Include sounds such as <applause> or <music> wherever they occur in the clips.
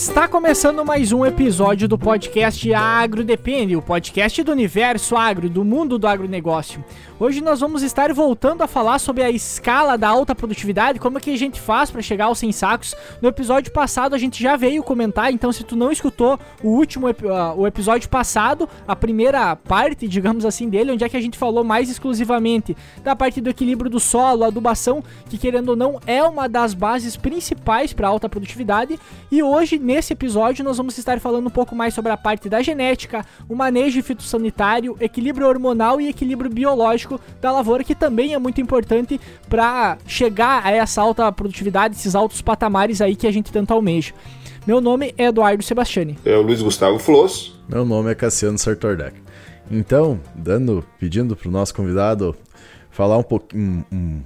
Está começando mais um episódio do podcast Agro Depende, o podcast do universo agro, do mundo do agronegócio. Hoje nós vamos estar voltando a falar sobre a escala da alta produtividade, como é que a gente faz para chegar aos 100 sacos. No episódio passado a gente já veio comentar, então se tu não escutou o último uh, o episódio passado, a primeira parte, digamos assim, dele, onde é que a gente falou mais exclusivamente da parte do equilíbrio do solo, adubação, que querendo ou não é uma das bases principais para alta produtividade, e hoje nesse episódio nós vamos estar falando um pouco mais sobre a parte da genética, o manejo fitossanitário, equilíbrio hormonal e equilíbrio biológico da lavoura, que também é muito importante para chegar a essa alta produtividade, esses altos patamares aí que a gente tanto almeja. Meu nome é Eduardo Sebastiani. É o Luiz Gustavo Floss. Meu nome é Cassiano Sartordec. Então, dando, pedindo para o nosso convidado falar um pouquinho, um,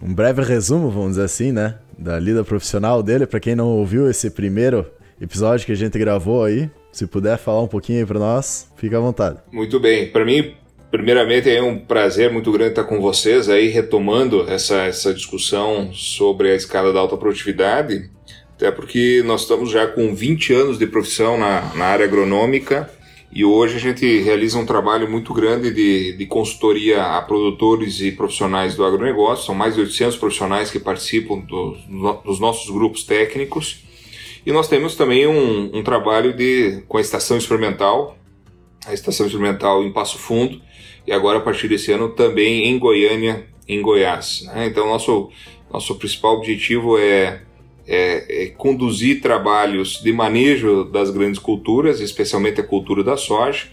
um breve resumo, vamos dizer assim, né, da lida profissional dele, para quem não ouviu esse primeiro episódio que a gente gravou aí, se puder falar um pouquinho aí para nós, fica à vontade. Muito bem. Para mim, primeiramente é um prazer muito grande estar com vocês aí retomando essa, essa discussão sobre a escala da alta produtividade, até porque nós estamos já com 20 anos de profissão na, na área agronômica e hoje a gente realiza um trabalho muito grande de, de consultoria a produtores e profissionais do agronegócio. São mais de 800 profissionais que participam do, dos nossos grupos técnicos. E nós temos também um, um trabalho de, com a estação experimental, a estação experimental em Passo Fundo, e agora a partir desse ano também em Goiânia, em Goiás. Né? Então, nosso, nosso principal objetivo é, é, é, conduzir trabalhos de manejo das grandes culturas, especialmente a cultura da soja,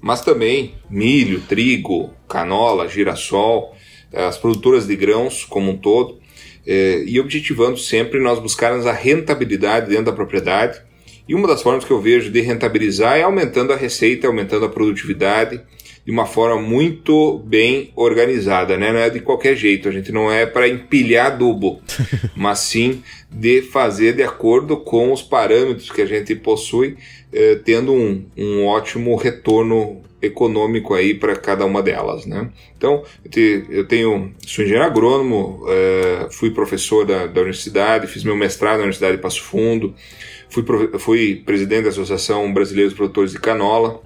mas também milho, trigo, canola, girassol, as produtoras de grãos como um todo, é, e objetivando sempre nós buscarmos a rentabilidade dentro da propriedade. E uma das formas que eu vejo de rentabilizar é aumentando a receita, aumentando a produtividade de uma forma muito bem organizada, né? Não é de qualquer jeito, a gente não é para empilhar adubo, <laughs> mas sim de fazer de acordo com os parâmetros que a gente possui, eh, tendo um, um ótimo retorno econômico aí para cada uma delas, né? Então, eu tenho, sou engenheiro agrônomo, é, fui professor da, da, universidade, fiz meu mestrado na Universidade de Passo Fundo, fui, fui presidente da Associação Brasileira dos Produtores de Canola,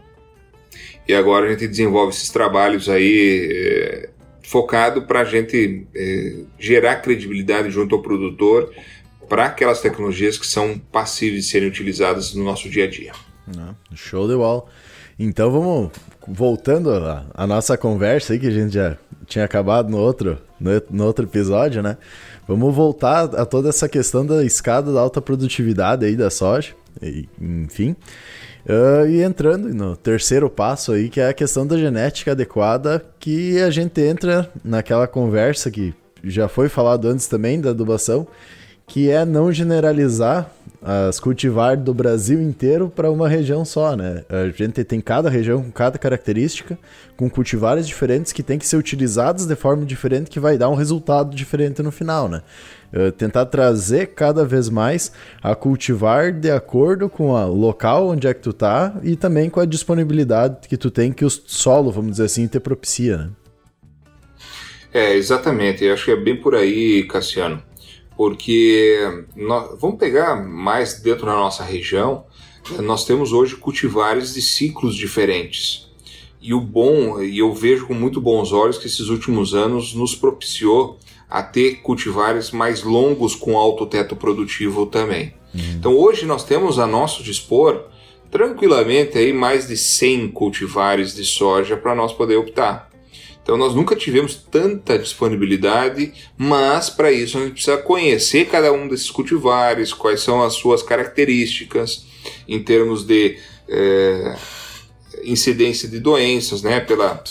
e agora a gente desenvolve esses trabalhos aí é, focado para a gente é, gerar credibilidade junto ao produtor para aquelas tecnologias que são passíveis de serem utilizadas no nosso dia a dia. Show de bola. Então vamos voltando à nossa conversa aí que a gente já tinha acabado no outro, no, no, outro episódio, né? Vamos voltar a toda essa questão da escada da alta produtividade aí da soja, e, enfim. Uh, e entrando no terceiro passo aí, que é a questão da genética adequada, que a gente entra naquela conversa que já foi falado antes também da adubação, que é não generalizar as cultivar do Brasil inteiro para uma região só, né? A gente tem cada região com cada característica, com cultivares diferentes que tem que ser utilizados de forma diferente que vai dar um resultado diferente no final, né? Uh, tentar trazer cada vez mais a cultivar de acordo com o local onde é que tu tá e também com a disponibilidade que tu tem que o solo, vamos dizer assim, te propicia, né? É, exatamente. Eu acho que é bem por aí, Cassiano porque nós, vamos pegar mais dentro da nossa região, nós temos hoje cultivares de ciclos diferentes. E o bom, e eu vejo com muito bons olhos que esses últimos anos nos propiciou a ter cultivares mais longos com alto teto produtivo também. Uhum. Então hoje nós temos a nosso dispor tranquilamente aí mais de 100 cultivares de soja para nós poder optar. Então nós nunca tivemos tanta disponibilidade, mas para isso a gente precisa conhecer cada um desses cultivares, quais são as suas características em termos de é, incidência de doenças, né, pela,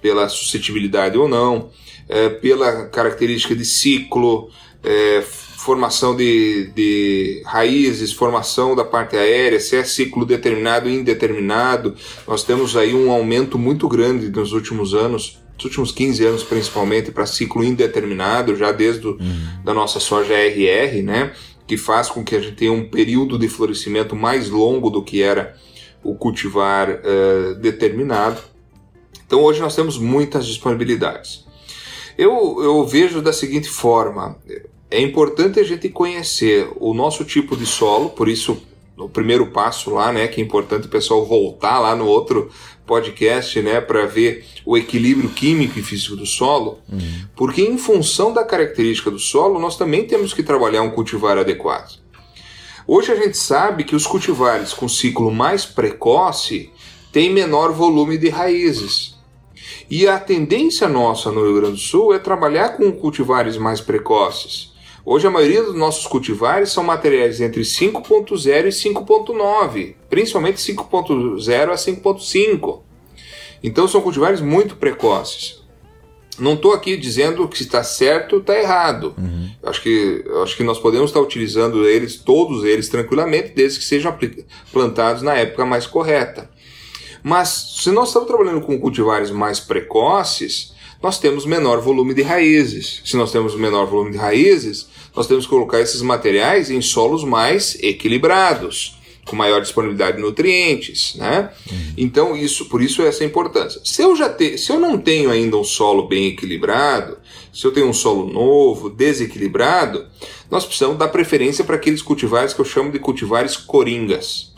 pela suscetibilidade ou não, é, pela característica de ciclo, é, formação de, de raízes, formação da parte aérea, se é ciclo determinado ou indeterminado. Nós temos aí um aumento muito grande nos últimos anos nos últimos 15 anos principalmente para ciclo indeterminado, já desde uhum. da nossa soja RR, né, que faz com que a gente tenha um período de florescimento mais longo do que era o cultivar uh, determinado. Então hoje nós temos muitas disponibilidades. Eu, eu vejo da seguinte forma: é importante a gente conhecer o nosso tipo de solo, por isso no primeiro passo lá, né, que é importante o pessoal voltar lá no outro podcast, né, para ver o equilíbrio químico e físico do solo, uhum. porque em função da característica do solo, nós também temos que trabalhar um cultivar adequado. Hoje a gente sabe que os cultivares com ciclo mais precoce têm menor volume de raízes. E a tendência nossa no Rio Grande do Sul é trabalhar com cultivares mais precoces. Hoje a maioria dos nossos cultivares são materiais entre 5.0 e 5.9, principalmente 5.0 a 5.5. Então são cultivares muito precoces. Não estou aqui dizendo que se está certo ou está errado. Uhum. Acho, que, acho que nós podemos estar utilizando eles, todos eles, tranquilamente, desde que sejam plantados na época mais correta. Mas se nós estamos trabalhando com cultivares mais precoces, nós temos menor volume de raízes. Se nós temos menor volume de raízes, nós temos que colocar esses materiais em solos mais equilibrados com maior disponibilidade de nutrientes, né? Uhum. Então isso, por isso essa importância. Se eu já te, se eu não tenho ainda um solo bem equilibrado, se eu tenho um solo novo, desequilibrado, nós precisamos dar preferência para aqueles cultivares que eu chamo de cultivares coringas,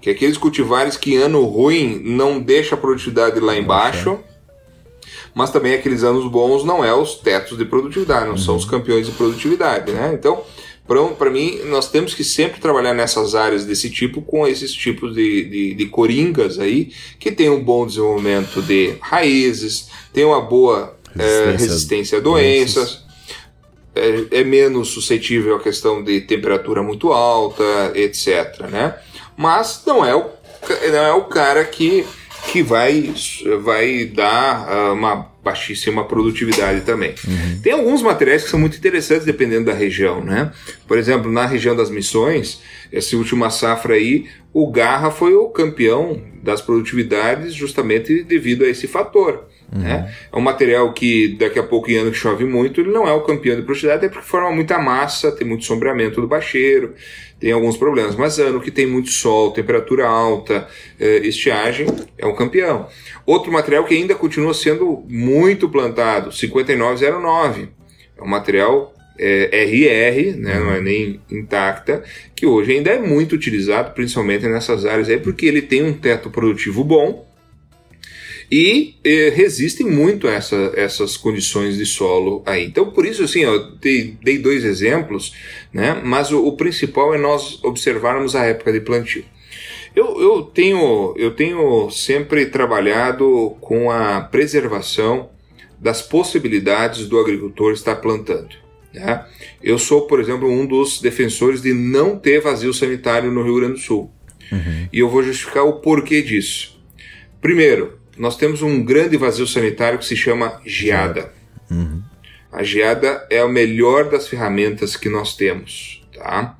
que é aqueles cultivares que ano ruim não deixa a produtividade lá embaixo. Mas também aqueles anos bons não é os tetos de produtividade, não uhum. são os campeões de produtividade, né? Então, para mim, nós temos que sempre trabalhar nessas áreas desse tipo com esses tipos de, de, de coringas aí, que tem um bom desenvolvimento de raízes, tem uma boa resistência, é, resistência a doenças, é, é, menos suscetível à questão de temperatura muito alta, etc. Né? Mas não é o, não é o cara que, que vai, vai dar uh, uma baixíssima produtividade também. Uhum. Tem alguns materiais que são muito interessantes dependendo da região, né? Por exemplo, na região das Missões, essa última safra aí, o Garra foi o campeão das produtividades justamente devido a esse fator. Uhum. Né? É um material que daqui a pouco, em ano que chove muito, ele não é o campeão de produtividade, até porque forma muita massa, tem muito sombreamento do bacheiro, tem alguns problemas. Mas ano que tem muito sol, temperatura alta, eh, estiagem, é um campeão. Outro material que ainda continua sendo muito plantado, 5909. É um material é, RR, né, não é nem intacta, que hoje ainda é muito utilizado, principalmente nessas áreas aí, porque ele tem um teto produtivo bom e eh, resistem muito a essa, essas condições de solo aí. Então, por isso, assim, eu dei, dei dois exemplos, né, mas o, o principal é nós observarmos a época de plantio. Eu, eu, tenho, eu tenho sempre trabalhado com a preservação das possibilidades do agricultor estar plantando. Né? Eu sou, por exemplo, um dos defensores de não ter vazio sanitário no Rio Grande do Sul. Uhum. E eu vou justificar o porquê disso. Primeiro, nós temos um grande vazio sanitário que se chama geada. Uhum. A geada é a melhor das ferramentas que nós temos. Tá?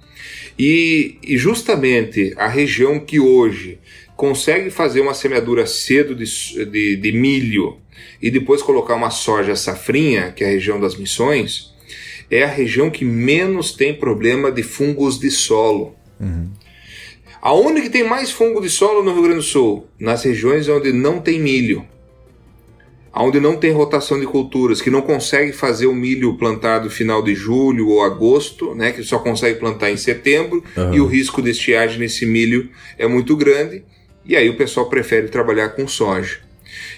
E, e justamente a região que hoje consegue fazer uma semeadura cedo de, de, de, milho e depois colocar uma soja safrinha, que é a região das missões, é a região que menos tem problema de fungos de solo. Uhum. Aonde que tem mais fungo de solo no Rio Grande do Sul? Nas regiões onde não tem milho onde não tem rotação de culturas, que não consegue fazer o milho plantado final de julho ou agosto, né, que só consegue plantar em setembro, uhum. e o risco de estiagem nesse milho é muito grande, e aí o pessoal prefere trabalhar com soja.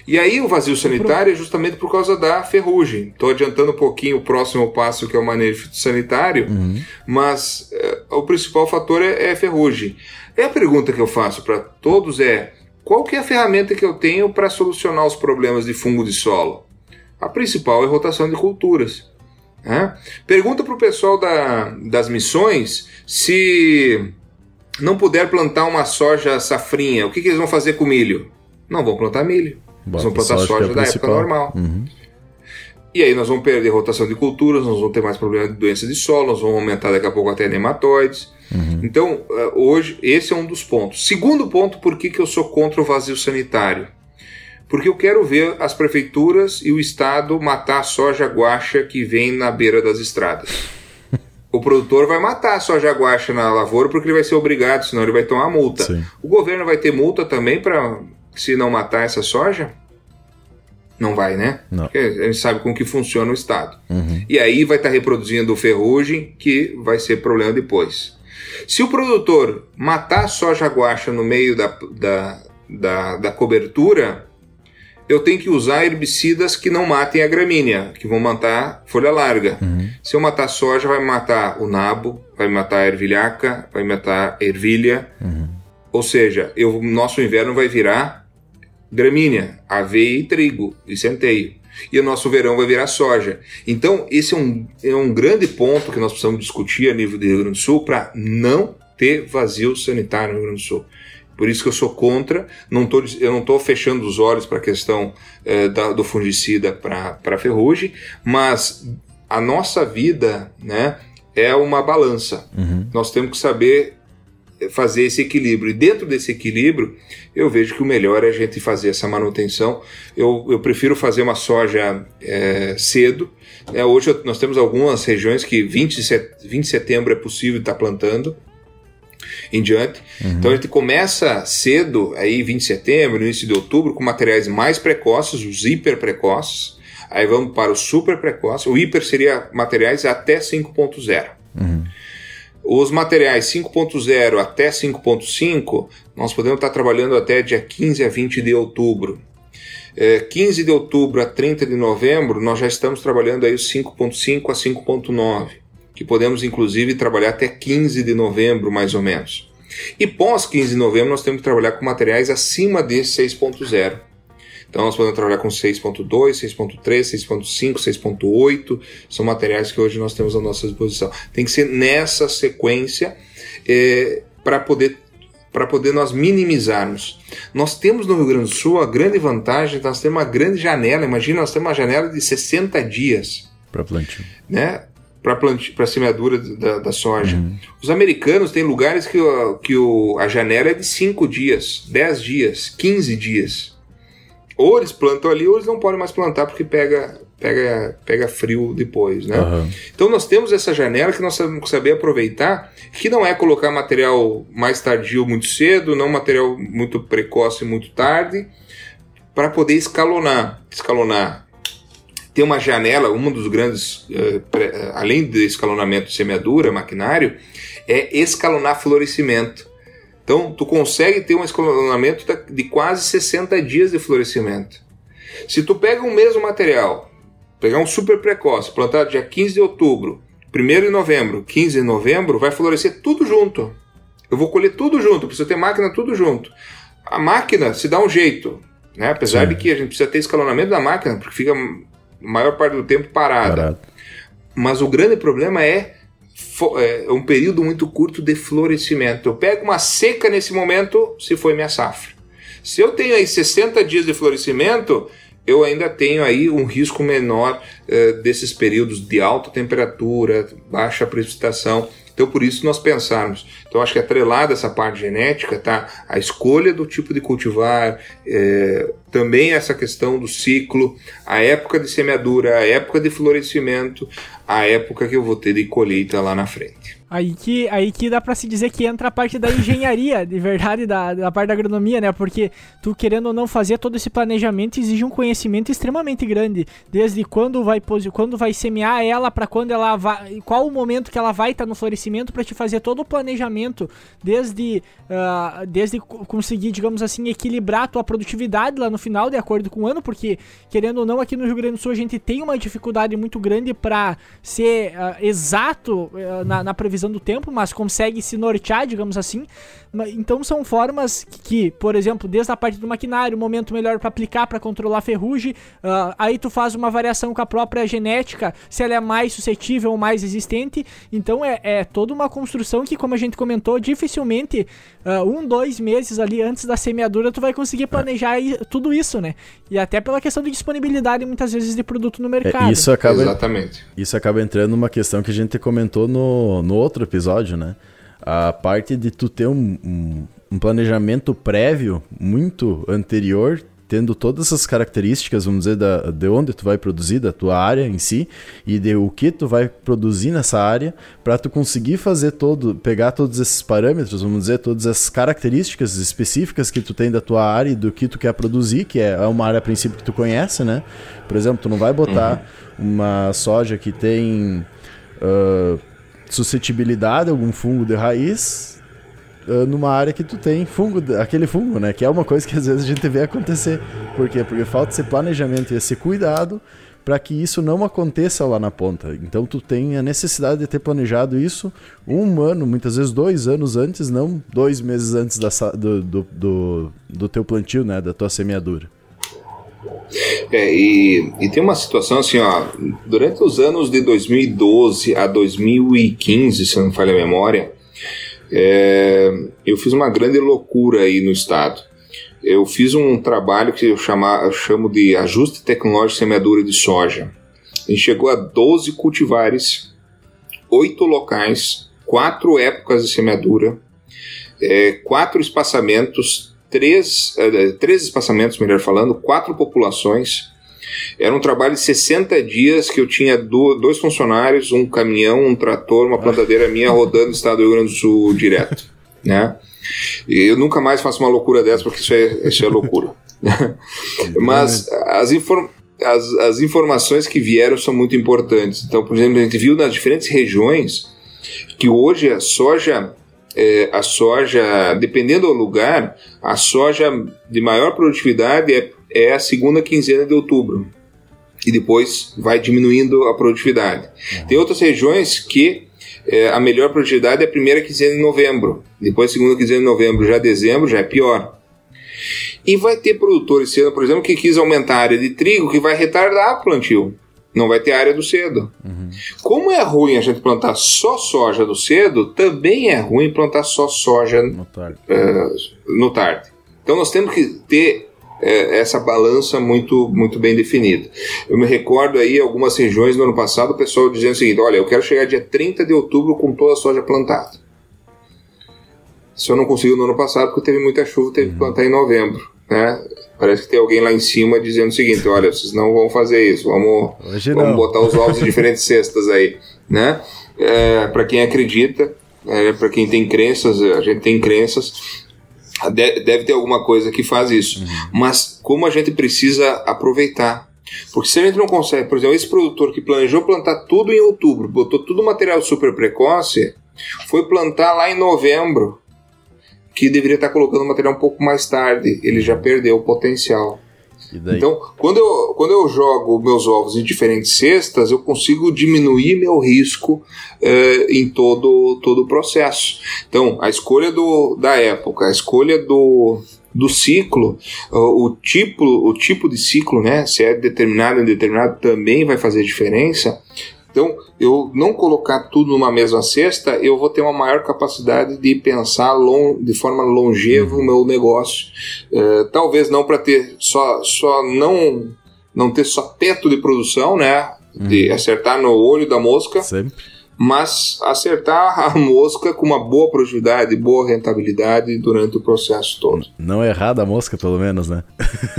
E aí o vazio sanitário é justamente por causa da ferrugem. Estou adiantando um pouquinho o próximo passo que é o manejo sanitário, uhum. mas é, o principal fator é, é ferrugem. E a pergunta que eu faço para todos é: qual que é a ferramenta que eu tenho para solucionar os problemas de fungo de solo? A principal é a rotação de culturas. Né? Pergunta para o pessoal da, das missões se não puder plantar uma soja safrinha, o que, que eles vão fazer com milho? Não vão plantar milho. Bota eles vão plantar soja, soja é da época normal. Uhum. E aí nós vamos perder rotação de culturas, nós vamos ter mais problemas de doença de solo, nós vamos aumentar daqui a pouco até nematóides. Uhum. Então, eh, hoje, esse é um dos pontos. Segundo ponto, por que, que eu sou contra o vazio sanitário? Porque eu quero ver as prefeituras e o Estado matar a soja guacha que vem na beira das estradas. <laughs> o produtor vai matar a soja guacha na lavoura porque ele vai ser obrigado, senão ele vai tomar multa. Sim. O governo vai ter multa também para se não matar essa soja? Não vai, né? Não. Porque a gente sabe como que funciona o Estado. Uhum. E aí vai estar tá reproduzindo ferrugem, que vai ser problema depois. Se o produtor matar a soja guaxa no meio da, da, da, da cobertura, eu tenho que usar herbicidas que não matem a gramínea, que vão matar folha larga. Uhum. Se eu matar soja, vai matar o nabo, vai matar a ervilhaca, vai matar a ervilha. Uhum. Ou seja, eu, nosso inverno vai virar gramínea, aveia e trigo e centeio. E o nosso verão vai virar soja. Então, esse é um, é um grande ponto que nós precisamos discutir a nível do Rio Grande do Sul para não ter vazio sanitário no Rio Grande do Sul. Por isso que eu sou contra, não tô, eu não estou fechando os olhos para a questão eh, da, do fungicida para ferrugem, mas a nossa vida né, é uma balança. Uhum. Nós temos que saber fazer esse equilíbrio. E dentro desse equilíbrio, eu vejo que o melhor é a gente fazer essa manutenção. Eu, eu prefiro fazer uma soja é, cedo. É, hoje nós temos algumas regiões que 20 de, set, 20 de setembro é possível estar plantando em diante. Uhum. Então a gente começa cedo, aí 20 de setembro, início de outubro, com materiais mais precoces, os hiper precoces. Aí vamos para o super precoce. O hiper seria materiais até 5.0. Uhum. Os materiais 5.0 até 5.5, nós podemos estar trabalhando até dia 15 a 20 de outubro. É, 15 de outubro a 30 de novembro, nós já estamos trabalhando aí os 5.5 a 5.9 que podemos inclusive trabalhar até 15 de novembro, mais ou menos. E pós 15 de novembro, nós temos que trabalhar com materiais acima de 6.0. Então, nós podemos trabalhar com 6.2, 6.3, 6.5, 6.8. São materiais que hoje nós temos à nossa disposição. Tem que ser nessa sequência é, para poder para poder nós minimizarmos. Nós temos no Rio Grande do Sul a grande vantagem, nós temos uma grande janela, imagina, nós temos uma janela de 60 dias. Para plantio. Né? para a semeadura da, da soja. Uhum. Os americanos têm lugares que, que o, a janela é de 5 dias, 10 dias, 15 dias. Ou eles plantam ali, ou eles não podem mais plantar porque pega, pega, pega frio depois. Né? Uhum. Então nós temos essa janela que nós temos que saber aproveitar, que não é colocar material mais tardio muito cedo, não material muito precoce muito tarde, para poder escalonar. Escalonar tem uma janela, um dos grandes, uh, pré, além do escalonamento de semeadura, maquinário, é escalonar florescimento. Então, tu consegue ter um escalonamento de quase 60 dias de florescimento. Se tu pega o mesmo material, pegar um super precoce, plantado dia 15 de outubro, 1 de novembro, 15 de novembro, vai florescer tudo junto. Eu vou colher tudo junto, precisa ter máquina tudo junto. A máquina se dá um jeito, né? apesar Sim. de que a gente precisa ter escalonamento da máquina, porque fica maior parte do tempo parada. Parado. Mas o grande problema é um período muito curto de florescimento. Eu pego uma seca nesse momento, se foi minha safra. Se eu tenho aí 60 dias de florescimento, eu ainda tenho aí um risco menor eh, desses períodos de alta temperatura, baixa precipitação. Então, por isso nós pensarmos. Então, acho que atrelada essa parte genética, tá? A escolha do tipo de cultivar, é, também essa questão do ciclo, a época de semeadura, a época de florescimento, a época que eu vou ter de colheita lá na frente. Aí que, aí que dá para se dizer que entra a parte da engenharia, de verdade, da, da parte da agronomia, né? Porque tu querendo ou não fazer todo esse planejamento exige um conhecimento extremamente grande. Desde quando vai, quando vai semear ela, para quando ela vai. Qual o momento que ela vai estar tá no florescimento para te fazer todo o planejamento. Desde, uh, desde conseguir, digamos assim, equilibrar a tua produtividade lá no final, de acordo com o ano, porque querendo ou não, aqui no Rio Grande do Sul a gente tem uma dificuldade muito grande para ser uh, exato uh, na, na previsão previsão do tempo, mas consegue se nortear, digamos assim. Então são formas que, que por exemplo, desde a parte do maquinário, o momento melhor para aplicar para controlar a ferrugem, uh, aí tu faz uma variação com a própria genética, se ela é mais suscetível ou mais resistente. Então é, é toda uma construção que, como a gente comentou, dificilmente uh, um, dois meses ali antes da semeadura tu vai conseguir planejar tudo isso, né? E até pela questão de disponibilidade muitas vezes de produto no é, mercado. É, isso acaba, Exatamente. Isso acaba entrando numa questão que a gente comentou no, no outro episódio, né? A parte de tu ter um, um, um planejamento prévio muito anterior tendo todas essas características, vamos dizer, da, de onde tu vai produzir, da tua área em si, e de o que tu vai produzir nessa área, para tu conseguir fazer todo, pegar todos esses parâmetros, vamos dizer, todas as características específicas que tu tem da tua área e do que tu quer produzir, que é uma área a princípio que tu conhece, né? Por exemplo, tu não vai botar uhum. uma soja que tem. Uh, suscetibilidade, algum fungo de raiz, uh, numa área que tu tem fungo, aquele fungo, né? Que é uma coisa que às vezes a gente vê acontecer. Por quê? Porque falta esse planejamento e esse cuidado para que isso não aconteça lá na ponta. Então tu tem a necessidade de ter planejado isso um ano, muitas vezes dois anos antes, não dois meses antes da, do, do, do, do teu plantio, né? Da tua semeadura. É, e, e, tem uma situação assim, ó, durante os anos de 2012 a 2015, se não falha a memória, é, eu fiz uma grande loucura aí no estado. Eu fiz um trabalho que eu, chama, eu chamo de ajuste tecnológico de semeadura de soja. A gente chegou a 12 cultivares, 8 locais, 4 épocas de semeadura, é, 4 espaçamentos, 3, é, 3 espaçamentos, melhor falando, 4 populações. Era um trabalho de 60 dias que eu tinha dois funcionários, um caminhão, um trator, uma plantadeira minha rodando no estado do Rio Grande do Sul direto. Né? E eu nunca mais faço uma loucura dessa, porque isso é, isso é loucura. <laughs> Mas as, as, as informações que vieram são muito importantes. Então, por exemplo, a gente viu nas diferentes regiões que hoje a soja é, a soja, dependendo do lugar, a soja de maior produtividade é, é a segunda quinzena de outubro. E depois vai diminuindo a produtividade. Uhum. Tem outras regiões que é, a melhor produtividade é a primeira quinzena de novembro. Depois, segunda quinzena de novembro, já dezembro, já é pior. E vai ter produtores esse ano, por exemplo, que quis aumentar a área de trigo, que vai retardar o plantio. Não vai ter área do cedo. Uhum. Como é ruim a gente plantar só soja do cedo, também é ruim plantar só soja no tarde. Uh, no tarde. Então nós temos que ter é, essa balança muito, muito bem definida. Eu me recordo aí algumas regiões no ano passado, o pessoal dizendo o seguinte: olha, eu quero chegar dia 30 de outubro com toda a soja plantada. Eu não conseguiu no ano passado porque teve muita chuva, teve que uhum. plantar em novembro. Né? Parece que tem alguém lá em cima dizendo o seguinte: olha, vocês não vão fazer isso, vamos, vamos botar os ovos em <laughs> diferentes cestas aí. Né? É, para quem acredita, é, para quem tem crenças, a gente tem crenças, deve ter alguma coisa que faz isso. Uhum. Mas como a gente precisa aproveitar. Porque se a gente não consegue, por exemplo, esse produtor que planejou plantar tudo em outubro, botou tudo material super precoce, foi plantar lá em novembro, que deveria estar colocando material um pouco mais tarde, ele já perdeu o potencial. Então, quando eu, quando eu jogo meus ovos em diferentes cestas, eu consigo diminuir meu risco eh, em todo, todo o processo. Então, a escolha do, da época, a escolha do, do ciclo, o tipo, o tipo de ciclo, né, se é determinado ou indeterminado, também vai fazer diferença. Então, eu não colocar tudo numa mesma cesta, eu vou ter uma maior capacidade de pensar long, de forma longeva o meu negócio. É, talvez não para ter só, só não, não ter só teto de produção, né? De uhum. acertar no olho da mosca. Sempre mas acertar a <laughs> mosca com uma boa produtividade, boa rentabilidade durante o processo todo. Não errar da mosca, pelo menos, né?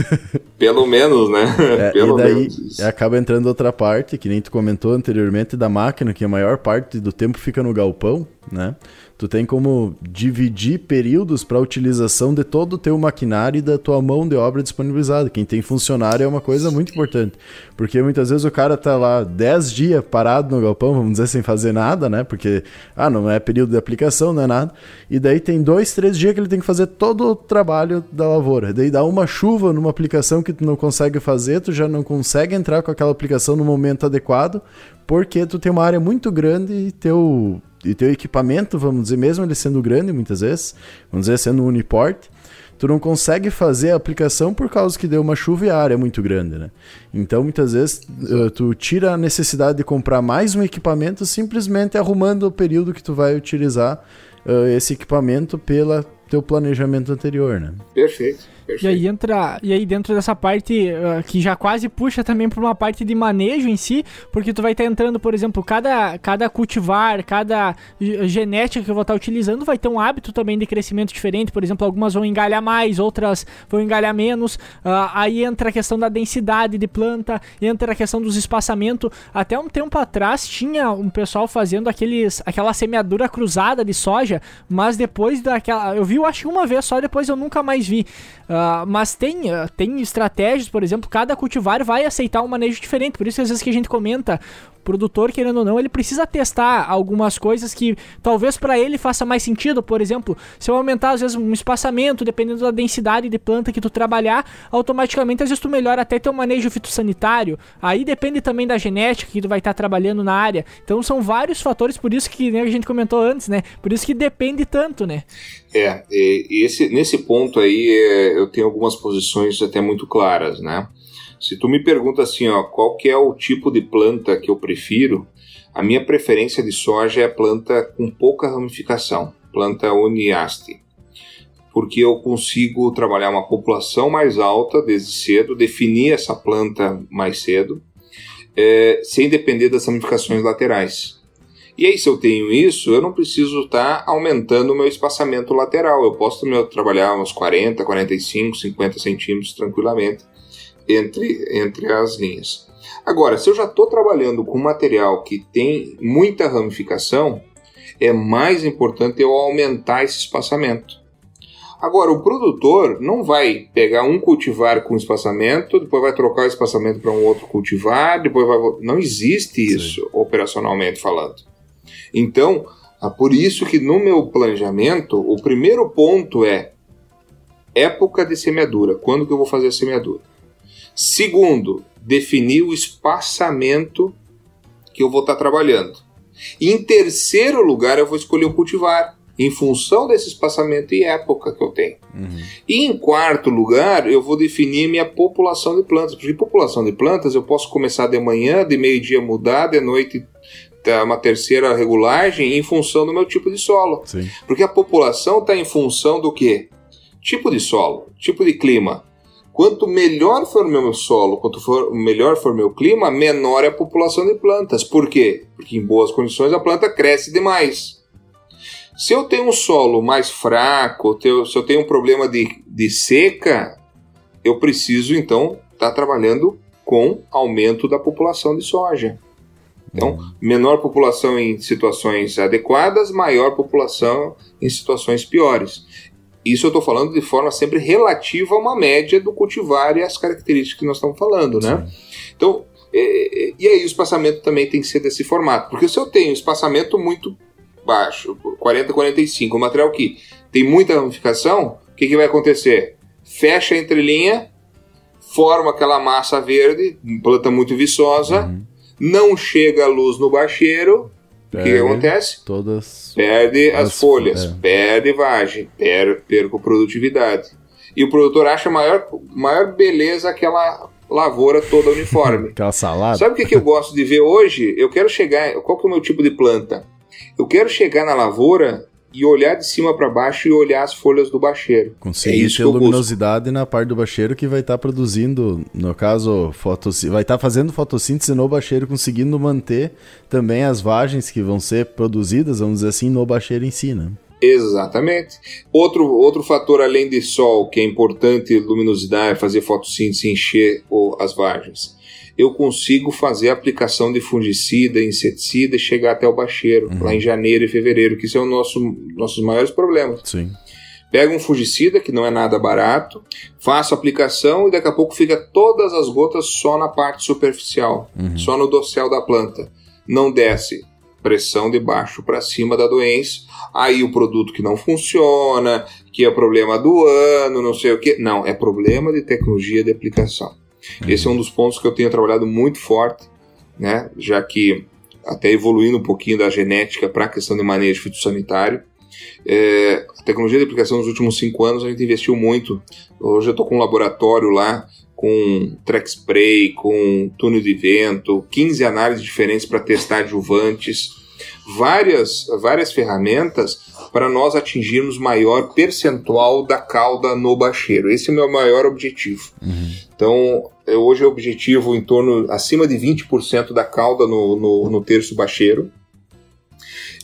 <laughs> pelo menos, né? É, <laughs> pelo e daí menos acaba entrando outra parte, que nem tu comentou anteriormente, da máquina, que a maior parte do tempo fica no galpão, né? Tu tem como dividir períodos para utilização de todo o teu maquinário e da tua mão de obra disponibilizada. Quem tem funcionário é uma coisa muito importante, porque muitas vezes o cara tá lá 10 dias parado no galpão, vamos dizer, sem fazer nada, né? Porque, ah, não é período de aplicação, não é nada. E daí tem dois, três dias que ele tem que fazer todo o trabalho da lavoura. Daí dá uma chuva numa aplicação que tu não consegue fazer, tu já não consegue entrar com aquela aplicação no momento adequado, porque tu tem uma área muito grande e teu e teu equipamento, vamos dizer, mesmo ele sendo grande muitas vezes, vamos dizer, sendo um uniport, tu não consegue fazer a aplicação por causa que deu uma chuva e a área é muito grande, né? Então, muitas vezes, uh, tu tira a necessidade de comprar mais um equipamento simplesmente arrumando o período que tu vai utilizar uh, esse equipamento pela teu planejamento anterior, né? Perfeito. E aí entra, e aí dentro dessa parte uh, que já quase puxa também para uma parte de manejo em si, porque tu vai estar tá entrando, por exemplo, cada, cada cultivar, cada genética que eu vou estar tá utilizando vai ter um hábito também de crescimento diferente, por exemplo, algumas vão engalhar mais, outras vão engalhar menos. Uh, aí entra a questão da densidade de planta, entra a questão dos espaçamentos. Até um tempo atrás tinha um pessoal fazendo aqueles aquela semeadura cruzada de soja, mas depois daquela, eu vi, eu acho que uma vez só, depois eu nunca mais vi. Uh, Uh, mas tem, uh, tem estratégias, por exemplo, cada cultivar vai aceitar um manejo diferente. Por isso, às vezes, que a gente comenta produtor, querendo ou não, ele precisa testar algumas coisas que talvez para ele faça mais sentido. Por exemplo, se eu aumentar às vezes um espaçamento, dependendo da densidade de planta que tu trabalhar, automaticamente às vezes tu melhora até teu manejo fitossanitário. Aí depende também da genética que tu vai estar tá trabalhando na área. Então são vários fatores, por isso que né, a gente comentou antes, né? Por isso que depende tanto, né? É, esse, nesse ponto aí é, eu tenho algumas posições até muito claras, né? Se tu me pergunta assim, ó, qual que é o tipo de planta que eu prefiro, a minha preferência de soja é planta com pouca ramificação, planta uniaste, porque eu consigo trabalhar uma população mais alta desde cedo, definir essa planta mais cedo, é, sem depender das ramificações laterais. E aí, se eu tenho isso, eu não preciso estar tá aumentando o meu espaçamento lateral. Eu posso meu, trabalhar uns 40, 45, 50 centímetros tranquilamente entre, entre as linhas. Agora, se eu já estou trabalhando com material que tem muita ramificação, é mais importante eu aumentar esse espaçamento. Agora, o produtor não vai pegar um cultivar com espaçamento, depois vai trocar o espaçamento para um outro cultivar, depois vai. Não existe isso Sim. operacionalmente falando. Então, é por isso que no meu planejamento, o primeiro ponto é época de semeadura. Quando que eu vou fazer a semeadura? Segundo, definir o espaçamento que eu vou estar trabalhando. E em terceiro lugar, eu vou escolher o cultivar, em função desse espaçamento e época que eu tenho. Uhum. E em quarto lugar, eu vou definir minha população de plantas. Porque população de plantas eu posso começar de manhã, de meio-dia mudar, de noite uma terceira regulagem em função do meu tipo de solo. Sim. Porque a população está em função do quê? Tipo de solo, tipo de clima. Quanto melhor for o meu solo, quanto for, melhor for o meu clima, menor é a população de plantas. Por quê? Porque em boas condições a planta cresce demais. Se eu tenho um solo mais fraco, se eu tenho um problema de, de seca, eu preciso então estar tá trabalhando com aumento da população de soja. Então, menor população em situações adequadas, maior população em situações piores. Isso eu estou falando de forma sempre relativa a uma média do cultivar e as características que nós estamos falando, né? Sim. Então, é, é, e aí o espaçamento também tem que ser desse formato, porque se eu tenho espaçamento muito baixo, 40, 45, um material que tem muita ramificação, o que, que vai acontecer? Fecha a entrelinha, forma aquela massa verde, planta muito viçosa, uhum. Não chega a luz no bacheiro, o que, acontece? Todas. Perde as, as folhas, é. perde vagem, per, perco produtividade. E o produtor acha maior, maior beleza aquela lavoura toda uniforme. <laughs> aquela salada. Sabe o que, que eu gosto de ver hoje? Eu quero chegar. Qual que é o meu tipo de planta? Eu quero chegar na lavoura e olhar de cima para baixo e olhar as folhas do bacheiro. Conseguir é ter luminosidade na parte do bacheiro que vai estar tá produzindo, no caso, vai estar tá fazendo fotossíntese no bacheiro, conseguindo manter também as vagens que vão ser produzidas, vamos dizer assim, no bacheiro em si, né? Exatamente. Outro, outro fator além de sol que é importante, luminosidade, fazer fotossíntese, encher as vagens eu consigo fazer a aplicação de fungicida, inseticida e chegar até o bacheiro, uhum. lá em janeiro e fevereiro, que são nosso, nossos maiores problemas. Sim. Pega um fungicida, que não é nada barato, faço a aplicação e daqui a pouco fica todas as gotas só na parte superficial, uhum. só no dossel da planta. Não desce pressão de baixo para cima da doença, aí o produto que não funciona, que é problema do ano, não sei o que. Não, é problema de tecnologia de aplicação. Esse é um dos pontos que eu tenho trabalhado muito forte, né? já que até evoluindo um pouquinho da genética para a questão de manejo fitossanitário. É, a tecnologia de aplicação nos últimos cinco anos a gente investiu muito. Hoje eu estou com um laboratório lá com track spray, com túnel de vento, 15 análises diferentes para testar adjuvantes, várias, várias ferramentas para nós atingirmos maior percentual da cauda no bacheiro. Esse é o meu maior objetivo. Uhum. Então, é, hoje é o objetivo em torno acima de 20% da cauda no, no, no terço bacheiro.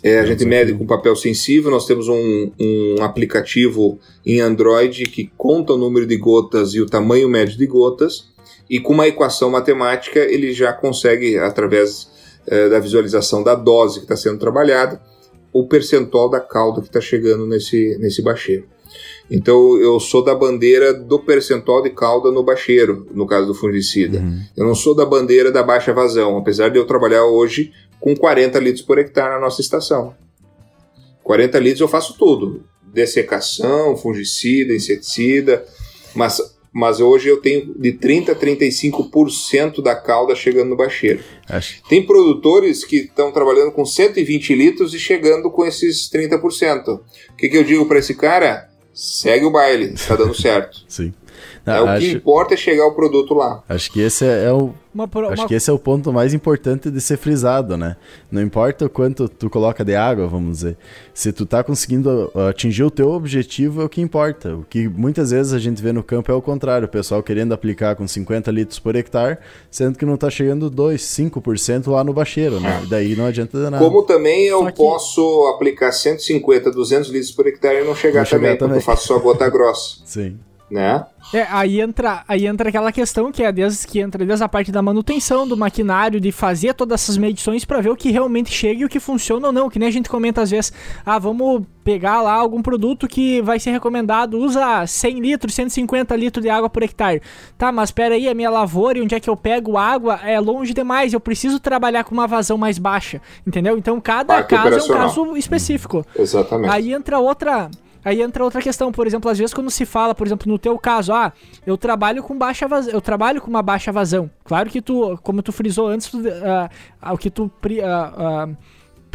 É, a gente mede com papel sensível, nós temos um, um, aplicativo em Android que conta o número de gotas e o tamanho médio de gotas, e com uma equação matemática ele já consegue, através é, da visualização da dose que está sendo trabalhada, o percentual da cauda que está chegando nesse, nesse bacheiro. Então eu sou da bandeira do percentual de calda no bacheiro, no caso do fungicida. Uhum. Eu não sou da bandeira da baixa vazão, apesar de eu trabalhar hoje com 40 litros por hectare na nossa estação. 40 litros eu faço tudo: dessecação, fungicida, inseticida, mas, mas hoje eu tenho de 30% a 35% da calda chegando no bacheiro. Acho. Tem produtores que estão trabalhando com 120 litros e chegando com esses 30%. O que, que eu digo para esse cara? segue o baile, está dando certo. <laughs> Sim. Não, é, o acho, que importa é chegar o produto lá. Acho que esse é, é o uma, uma... acho que esse é o ponto mais importante de ser frisado, né? Não importa o quanto tu coloca de água, vamos dizer. Se tu tá conseguindo atingir o teu objetivo é o que importa. O que muitas vezes a gente vê no campo é o contrário, o pessoal querendo aplicar com 50 litros por hectare, sendo que não tá chegando 2, 5% lá no bacheiro, né? E daí não adianta nada. Como também eu que... posso aplicar 150, 200 litros por hectare e não chegar, não também, chegar também, porque eu faço só gota grossa. Sim né? É, aí entra, aí entra aquela questão que é desde que entra desde a parte da manutenção do maquinário, de fazer todas essas medições para ver o que realmente chega e o que funciona ou não. Que nem a gente comenta às vezes, ah, vamos pegar lá algum produto que vai ser recomendado, usa 100 litros, 150 litros de água por hectare. Tá, mas espera aí, a minha lavoura e onde é que eu pego água é longe demais, eu preciso trabalhar com uma vazão mais baixa, entendeu? Então cada caso é um caso específico. Exatamente. Aí entra outra Aí entra outra questão, por exemplo, às vezes quando se fala, por exemplo, no teu caso, ah, eu trabalho com baixa vazão, eu trabalho com uma baixa vazão. Claro que tu, como tu frisou antes, uh, o que tu uh, uh,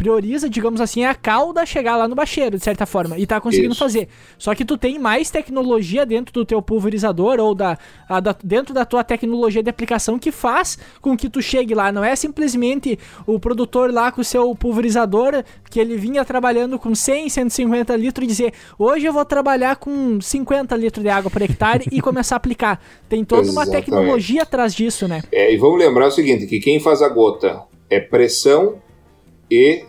prioriza, digamos assim, é a cauda chegar lá no bacheiro, de certa forma, e tá conseguindo Isso. fazer. Só que tu tem mais tecnologia dentro do teu pulverizador ou da, a, da, dentro da tua tecnologia de aplicação que faz com que tu chegue lá. Não é simplesmente o produtor lá com o seu pulverizador que ele vinha trabalhando com 100, 150 litros e dizer, hoje eu vou trabalhar com 50 litros de água por hectare e começar a aplicar. Tem toda Exatamente. uma tecnologia atrás disso, né? É, e vamos lembrar o seguinte, que quem faz a gota é pressão e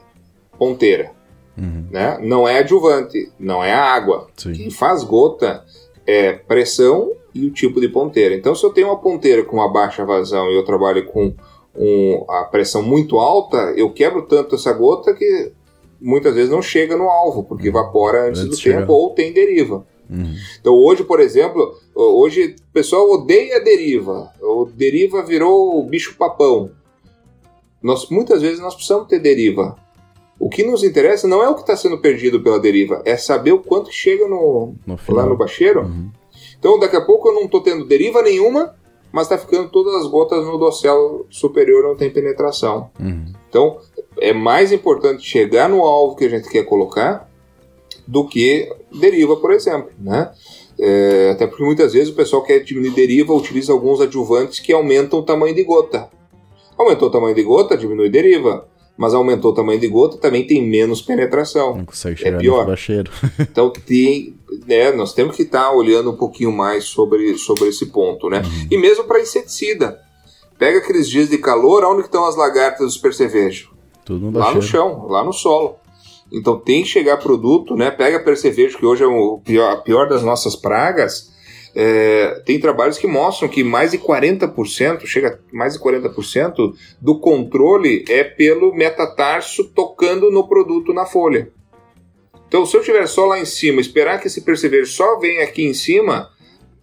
ponteira. Uhum. Né? Não é adjuvante, não é a água. Sim. Quem faz gota é pressão e o tipo de ponteira. Então, se eu tenho uma ponteira com uma baixa vazão e eu trabalho com um, a pressão muito alta, eu quebro tanto essa gota que muitas vezes não chega no alvo, porque uhum. evapora antes, antes do tempo ou tem deriva. Uhum. Então hoje, por exemplo, hoje o pessoal odeia a deriva. O deriva virou o bicho papão. Nós, muitas vezes nós precisamos ter deriva. O que nos interessa não é o que está sendo perdido pela deriva, é saber o quanto chega no, no lá no bacheiro. Uhum. Então, daqui a pouco eu não estou tendo deriva nenhuma, mas está ficando todas as gotas no dossel superior, não tem penetração. Uhum. Então, é mais importante chegar no alvo que a gente quer colocar do que deriva, por exemplo, né? É, até porque muitas vezes o pessoal quer diminuir deriva, utiliza alguns adjuvantes que aumentam o tamanho de gota. Aumentou o tamanho de gota, diminui deriva mas aumentou o tamanho de gota, também tem menos penetração. Não consegue chegar é pior. <laughs> então tem, né, nós temos que estar tá olhando um pouquinho mais sobre, sobre esse ponto, né? Uhum. E mesmo para inseticida. Pega aqueles dias de calor, onde estão as lagartas dos percevejos? Tudo no Lá no chão, lá no solo. Então tem que chegar produto, né? Pega percevejo, que hoje é o pior, a pior das nossas pragas, é, tem trabalhos que mostram que mais de 40%, chega a mais de 40% do controle é pelo metatarso tocando no produto na folha. Então, se eu estiver só lá em cima, esperar que esse percevejo só venha aqui em cima,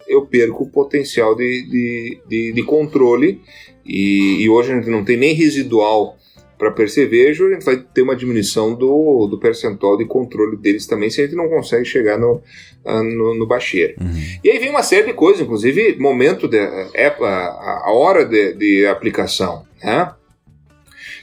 eu perco o potencial de, de, de, de controle. E, e, hoje a gente não tem nem residual para percevejo, a gente vai ter uma diminuição do, do percentual de controle deles também, se a gente não consegue chegar no, ah, no, no bacheiro. Uhum. E aí vem uma série de coisas, inclusive momento, de, é, a, a hora de, de aplicação. Né?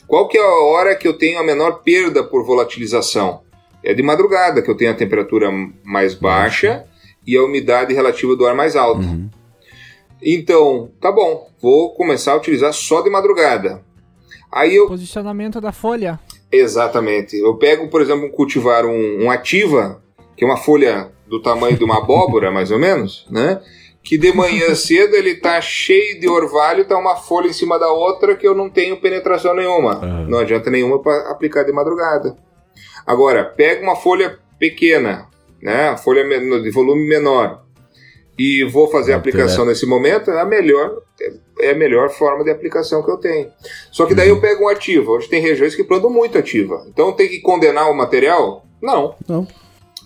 Qual que é a hora que eu tenho a menor perda por volatilização? É de madrugada, que eu tenho a temperatura mais baixa e a umidade relativa do ar mais alta. Uhum. Então, tá bom, vou começar a utilizar só de madrugada. Aí eu... Posicionamento da folha. Exatamente. Eu pego, por exemplo, um cultivar um, um ativa, que é uma folha do tamanho de uma <laughs> abóbora, mais ou menos, né? Que de manhã <laughs> cedo ele tá cheio de orvalho, tá uma folha em cima da outra que eu não tenho penetração nenhuma. Uhum. Não adianta nenhuma para aplicar de madrugada. Agora, pega uma folha pequena, né? Folha de volume menor e vou fazer a aplicação nesse momento, é a melhor é a melhor forma de aplicação que eu tenho. Só que daí eu pego um ativo. Hoje tem regiões que plantam muito ativa. Então tem que condenar o material? Não. Não.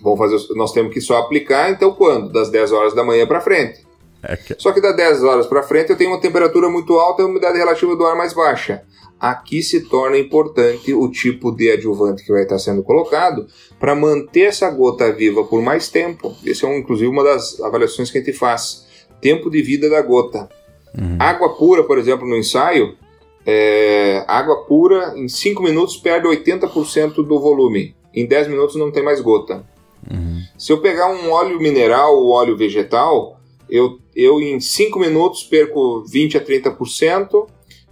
Vamos fazer, nós temos que só aplicar, então quando? Das 10 horas da manhã para frente. É que... Só que das 10 horas para frente eu tenho uma temperatura muito alta e a umidade relativa do ar mais baixa. Aqui se torna importante o tipo de adjuvante que vai estar sendo colocado para manter essa gota viva por mais tempo. Esse é um, inclusive uma das avaliações que a gente faz. Tempo de vida da gota. Uhum. Água pura, por exemplo, no ensaio, é, água pura em 5 minutos perde 80% do volume. Em 10 minutos não tem mais gota. Uhum. Se eu pegar um óleo mineral ou óleo vegetal, eu, eu em 5 minutos perco 20 a 30%,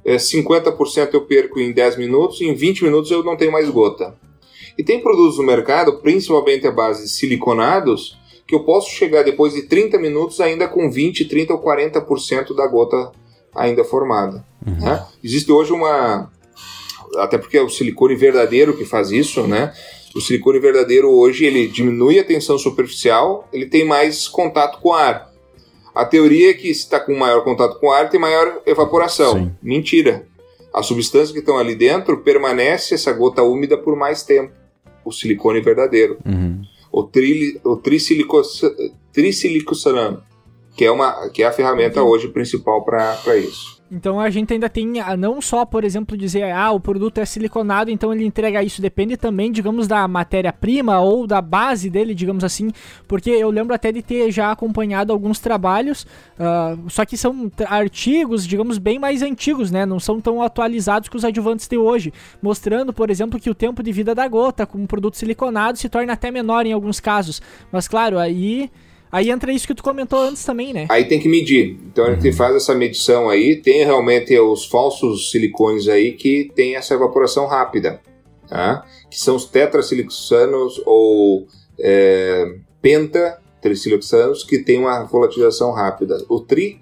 é, 50% eu perco em 10 minutos, em 20 minutos eu não tenho mais gota. E tem produtos no mercado, principalmente a base de siliconados, que eu posso chegar depois de 30 minutos ainda com 20, 30 ou 40% da gota ainda formada. Uhum. Né? Existe hoje uma. Até porque é o silicone verdadeiro que faz isso, né? O silicone verdadeiro hoje ele diminui a tensão superficial, ele tem mais contato com o ar. A teoria é que se está com maior contato com o ar, tem maior evaporação. Sim. Mentira. As substâncias que estão ali dentro permanece essa gota úmida por mais tempo. O silicone verdadeiro. Uhum. O, tri, o trisilicosano, que é, uma, que é a ferramenta uhum. hoje principal para isso. Então a gente ainda tem a não só, por exemplo, dizer ah, o produto é siliconado, então ele entrega isso. Depende também, digamos, da matéria-prima ou da base dele, digamos assim. Porque eu lembro até de ter já acompanhado alguns trabalhos, uh, só que são artigos, digamos, bem mais antigos, né? Não são tão atualizados que os adjuvantes de hoje. Mostrando, por exemplo, que o tempo de vida da gota com um produto siliconado se torna até menor em alguns casos. Mas claro, aí Aí entra isso que tu comentou antes também, né? Aí tem que medir. Então a gente uhum. faz essa medição aí. Tem realmente os falsos silicones aí que tem essa evaporação rápida, tá? que são os tetrasiloxanos ou é, pentatrisiloxanos que tem uma volatilização rápida. O tri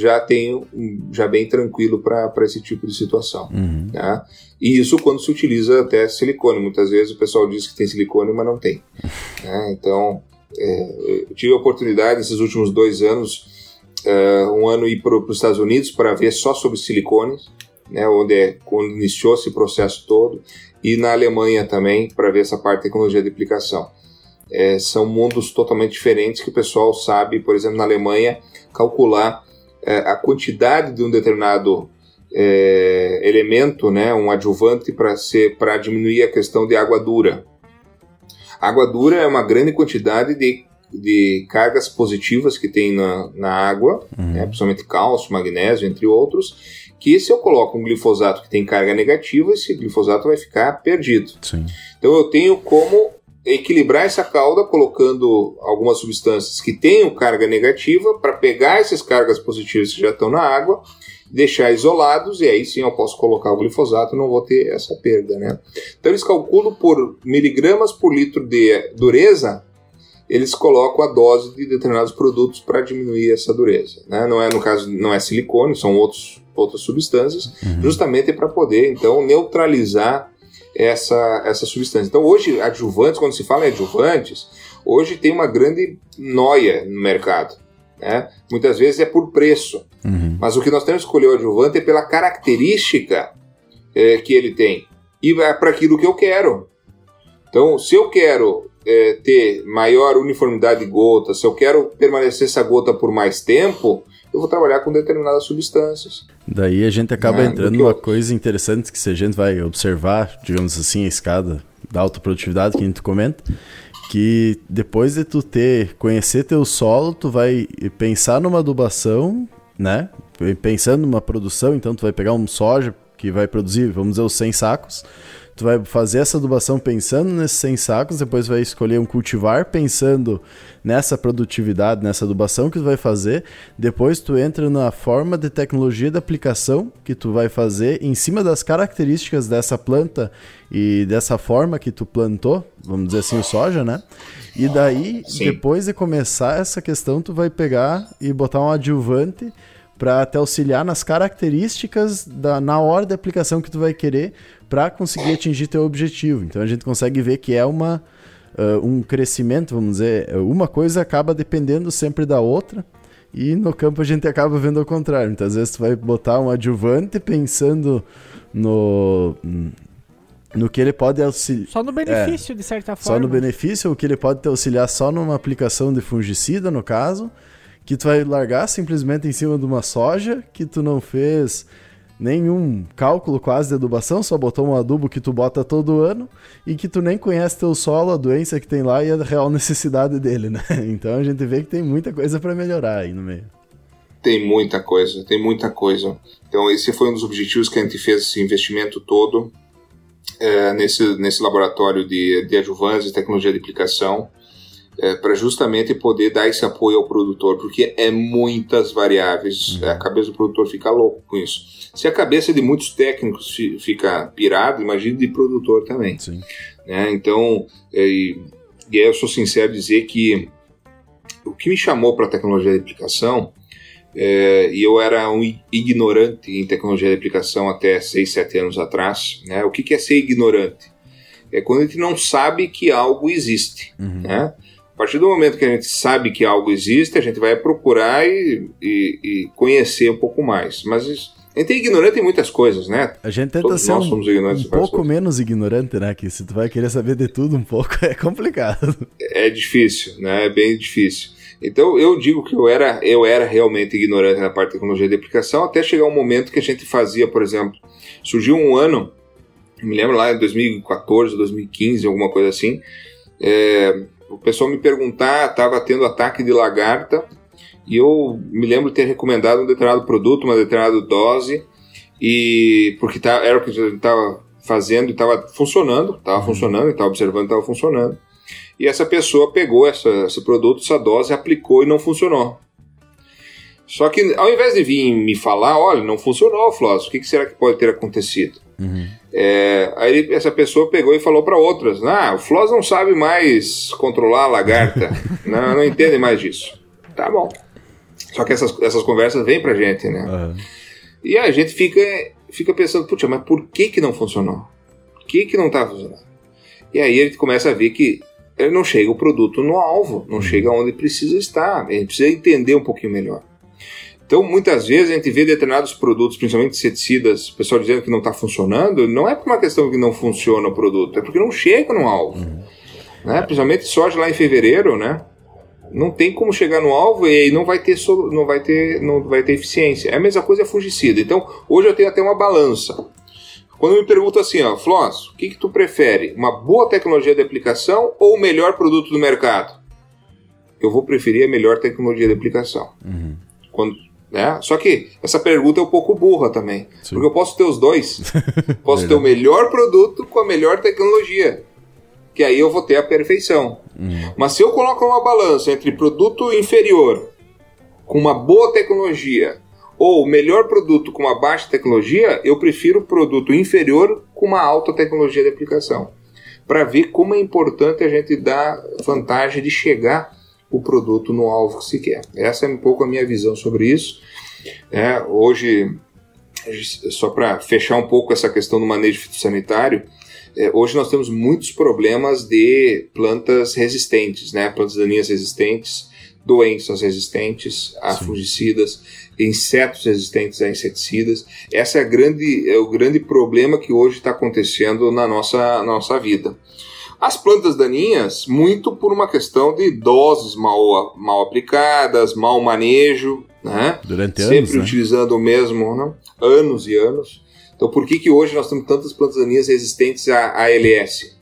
já tem já bem tranquilo para esse tipo de situação. Uhum. Tá? E isso quando se utiliza até silicone. Muitas vezes o pessoal diz que tem silicone, mas não tem. Né? Então é, eu tive a oportunidade nesses últimos dois anos, é, um ano ir para os Estados Unidos para ver só sobre silicones, né, onde, é, quando iniciou esse processo todo, e na Alemanha também para ver essa parte de tecnologia de aplicação. É, são mundos totalmente diferentes que o pessoal sabe, por exemplo, na Alemanha, calcular é, a quantidade de um determinado é, elemento, né, um adjuvante para diminuir a questão de água dura. Água dura é uma grande quantidade de, de cargas positivas que tem na, na água, uhum. né, principalmente cálcio, magnésio, entre outros, que se eu coloco um glifosato que tem carga negativa, esse glifosato vai ficar perdido. Sim. Então eu tenho como equilibrar essa cauda colocando algumas substâncias que tenham carga negativa para pegar essas cargas positivas que já estão na água deixar isolados e aí sim eu posso colocar o glifosato e não vou ter essa perda, né? Então eles calculam por miligramas por litro de dureza, eles colocam a dose de determinados produtos para diminuir essa dureza, né? Não é no caso não é silicone, são outros outras substâncias, uhum. justamente para poder então neutralizar essa essa substância. Então hoje adjuvantes, quando se fala em adjuvantes, hoje tem uma grande noia no mercado. Né? Muitas vezes é por preço. Uhum. Mas o que nós temos que escolher o adjuvante é pela característica é, que ele tem. E é para aquilo que eu quero. Então, se eu quero é, ter maior uniformidade de gota, se eu quero permanecer essa gota por mais tempo, eu vou trabalhar com determinadas substâncias. Daí a gente acaba é, entrando numa eu... coisa interessante que se a gente vai observar, digamos assim, a escada da alta produtividade que a gente comenta, que depois de tu ter conhecer teu solo, tu vai pensar numa adubação, né? Pensando numa produção, então tu vai pegar um soja que vai produzir, vamos dizer, os 100 sacos. Tu vai fazer essa adubação pensando nesses 100 sacos, depois vai escolher um cultivar pensando nessa produtividade, nessa adubação que tu vai fazer. Depois tu entra na forma de tecnologia de aplicação que tu vai fazer em cima das características dessa planta e dessa forma que tu plantou, vamos dizer assim, o soja, né? E daí, Sim. depois de começar essa questão, tu vai pegar e botar um adjuvante para te auxiliar nas características da, na hora da aplicação que tu vai querer para conseguir atingir teu objetivo. Então a gente consegue ver que é uma, uh, um crescimento, vamos dizer, uma coisa acaba dependendo sempre da outra. E no campo a gente acaba vendo ao contrário. Muitas vezes tu vai botar um adjuvante pensando no, no que ele pode auxiliar. Só no benefício, é, de certa forma. Só no benefício, o que ele pode te auxiliar só numa aplicação de fungicida, no caso, que tu vai largar simplesmente em cima de uma soja que tu não fez nenhum cálculo quase de adubação, só botou um adubo que tu bota todo ano e que tu nem conhece teu solo, a doença que tem lá e a real <laughs> necessidade dele, né? Então a gente vê que tem muita coisa para melhorar aí no meio. Tem muita coisa, tem muita coisa. Então esse foi um dos objetivos que a gente fez esse investimento todo é, nesse, nesse laboratório de, de e tecnologia de aplicação é, para justamente poder dar esse apoio ao produtor, porque é muitas variáveis, uhum. a cabeça do produtor fica louco com isso. Se a cabeça de muitos técnicos fica pirada, imagine de produtor também. Né? Então, é, e, e eu sou sincero dizer que o que me chamou para a tecnologia de aplicação, é, e eu era um ignorante em tecnologia de aplicação até 6, 7 anos atrás. Né? O que, que é ser ignorante? É quando a gente não sabe que algo existe. Uhum. Né? A partir do momento que a gente sabe que algo existe, a gente vai procurar e, e, e conhecer um pouco mais. Mas a gente é ignorante em muitas coisas, né? A gente tenta Todos ser um, um pouco menos ignorante, né? Que se tu vai querer saber de tudo um pouco, <laughs> é complicado. É difícil, né? É bem difícil. Então eu digo que eu era, eu era realmente ignorante na parte de tecnologia de aplicação, até chegar um momento que a gente fazia, por exemplo, surgiu um ano, me lembro lá em 2014, 2015, alguma coisa assim, é, o pessoal me perguntar, estava tendo ataque de lagarta, e eu me lembro de ter recomendado um determinado produto, uma determinada dose, e porque tá, era o que a gente estava fazendo e estava funcionando, estava uhum. funcionando, estava observando, estava funcionando. E essa pessoa pegou essa, esse produto, essa dose, aplicou e não funcionou. Só que ao invés de vir me falar, olha, não funcionou, Floss, o que, que será que pode ter acontecido? Uhum. É, aí essa pessoa pegou e falou para outras: Ah, o Floss não sabe mais controlar a lagarta, <laughs> não, não entende mais disso. Tá bom. Só que essas, essas conversas vêm pra gente, né? Uhum. E a gente fica, fica pensando: Putz, mas por que, que não funcionou? Por que, que não tá funcionando? E aí gente começa a ver que não chega o produto no alvo, não uhum. chega onde precisa estar. A gente precisa entender um pouquinho melhor. Então, muitas vezes a gente vê determinados produtos, principalmente inseticidas, o pessoal dizendo que não está funcionando, não é por uma questão que não funciona o produto, é porque não chega no alvo. Uhum. Né? Principalmente soja lá em fevereiro, né? Não tem como chegar no alvo e aí não vai ter não vai ter não vai ter eficiência. É a mesma coisa é fungicida. Então, hoje eu tenho até uma balança. Quando me perguntam assim, ó, Floss, o que, que tu prefere? Uma boa tecnologia de aplicação ou o melhor produto do mercado? Eu vou preferir a melhor tecnologia de aplicação. Uhum. Quando, né? Só que essa pergunta é um pouco burra também. Sim. Porque eu posso ter os dois. <laughs> posso ter o melhor produto com a melhor tecnologia. Que aí eu vou ter a perfeição. Uhum. Mas se eu coloco uma balança entre produto inferior com uma boa tecnologia ou o melhor produto com uma baixa tecnologia, eu prefiro produto inferior com uma alta tecnologia de aplicação. Para ver como é importante a gente dar vantagem de chegar o produto no alvo que se quer. Essa é um pouco a minha visão sobre isso. É, hoje, só para fechar um pouco essa questão do manejo fitossanitário, é, hoje nós temos muitos problemas de plantas resistentes, né? plantas daninhas resistentes, doenças resistentes a Sim. fungicidas insetos resistentes a inseticidas. Essa é, grande, é o grande problema que hoje está acontecendo na nossa, nossa vida. As plantas daninhas, muito por uma questão de doses mal, mal aplicadas, mau manejo, né? Durante Sempre anos, Sempre né? utilizando o mesmo, né? anos e anos. Então, por que, que hoje nós temos tantas plantas daninhas resistentes a ALS?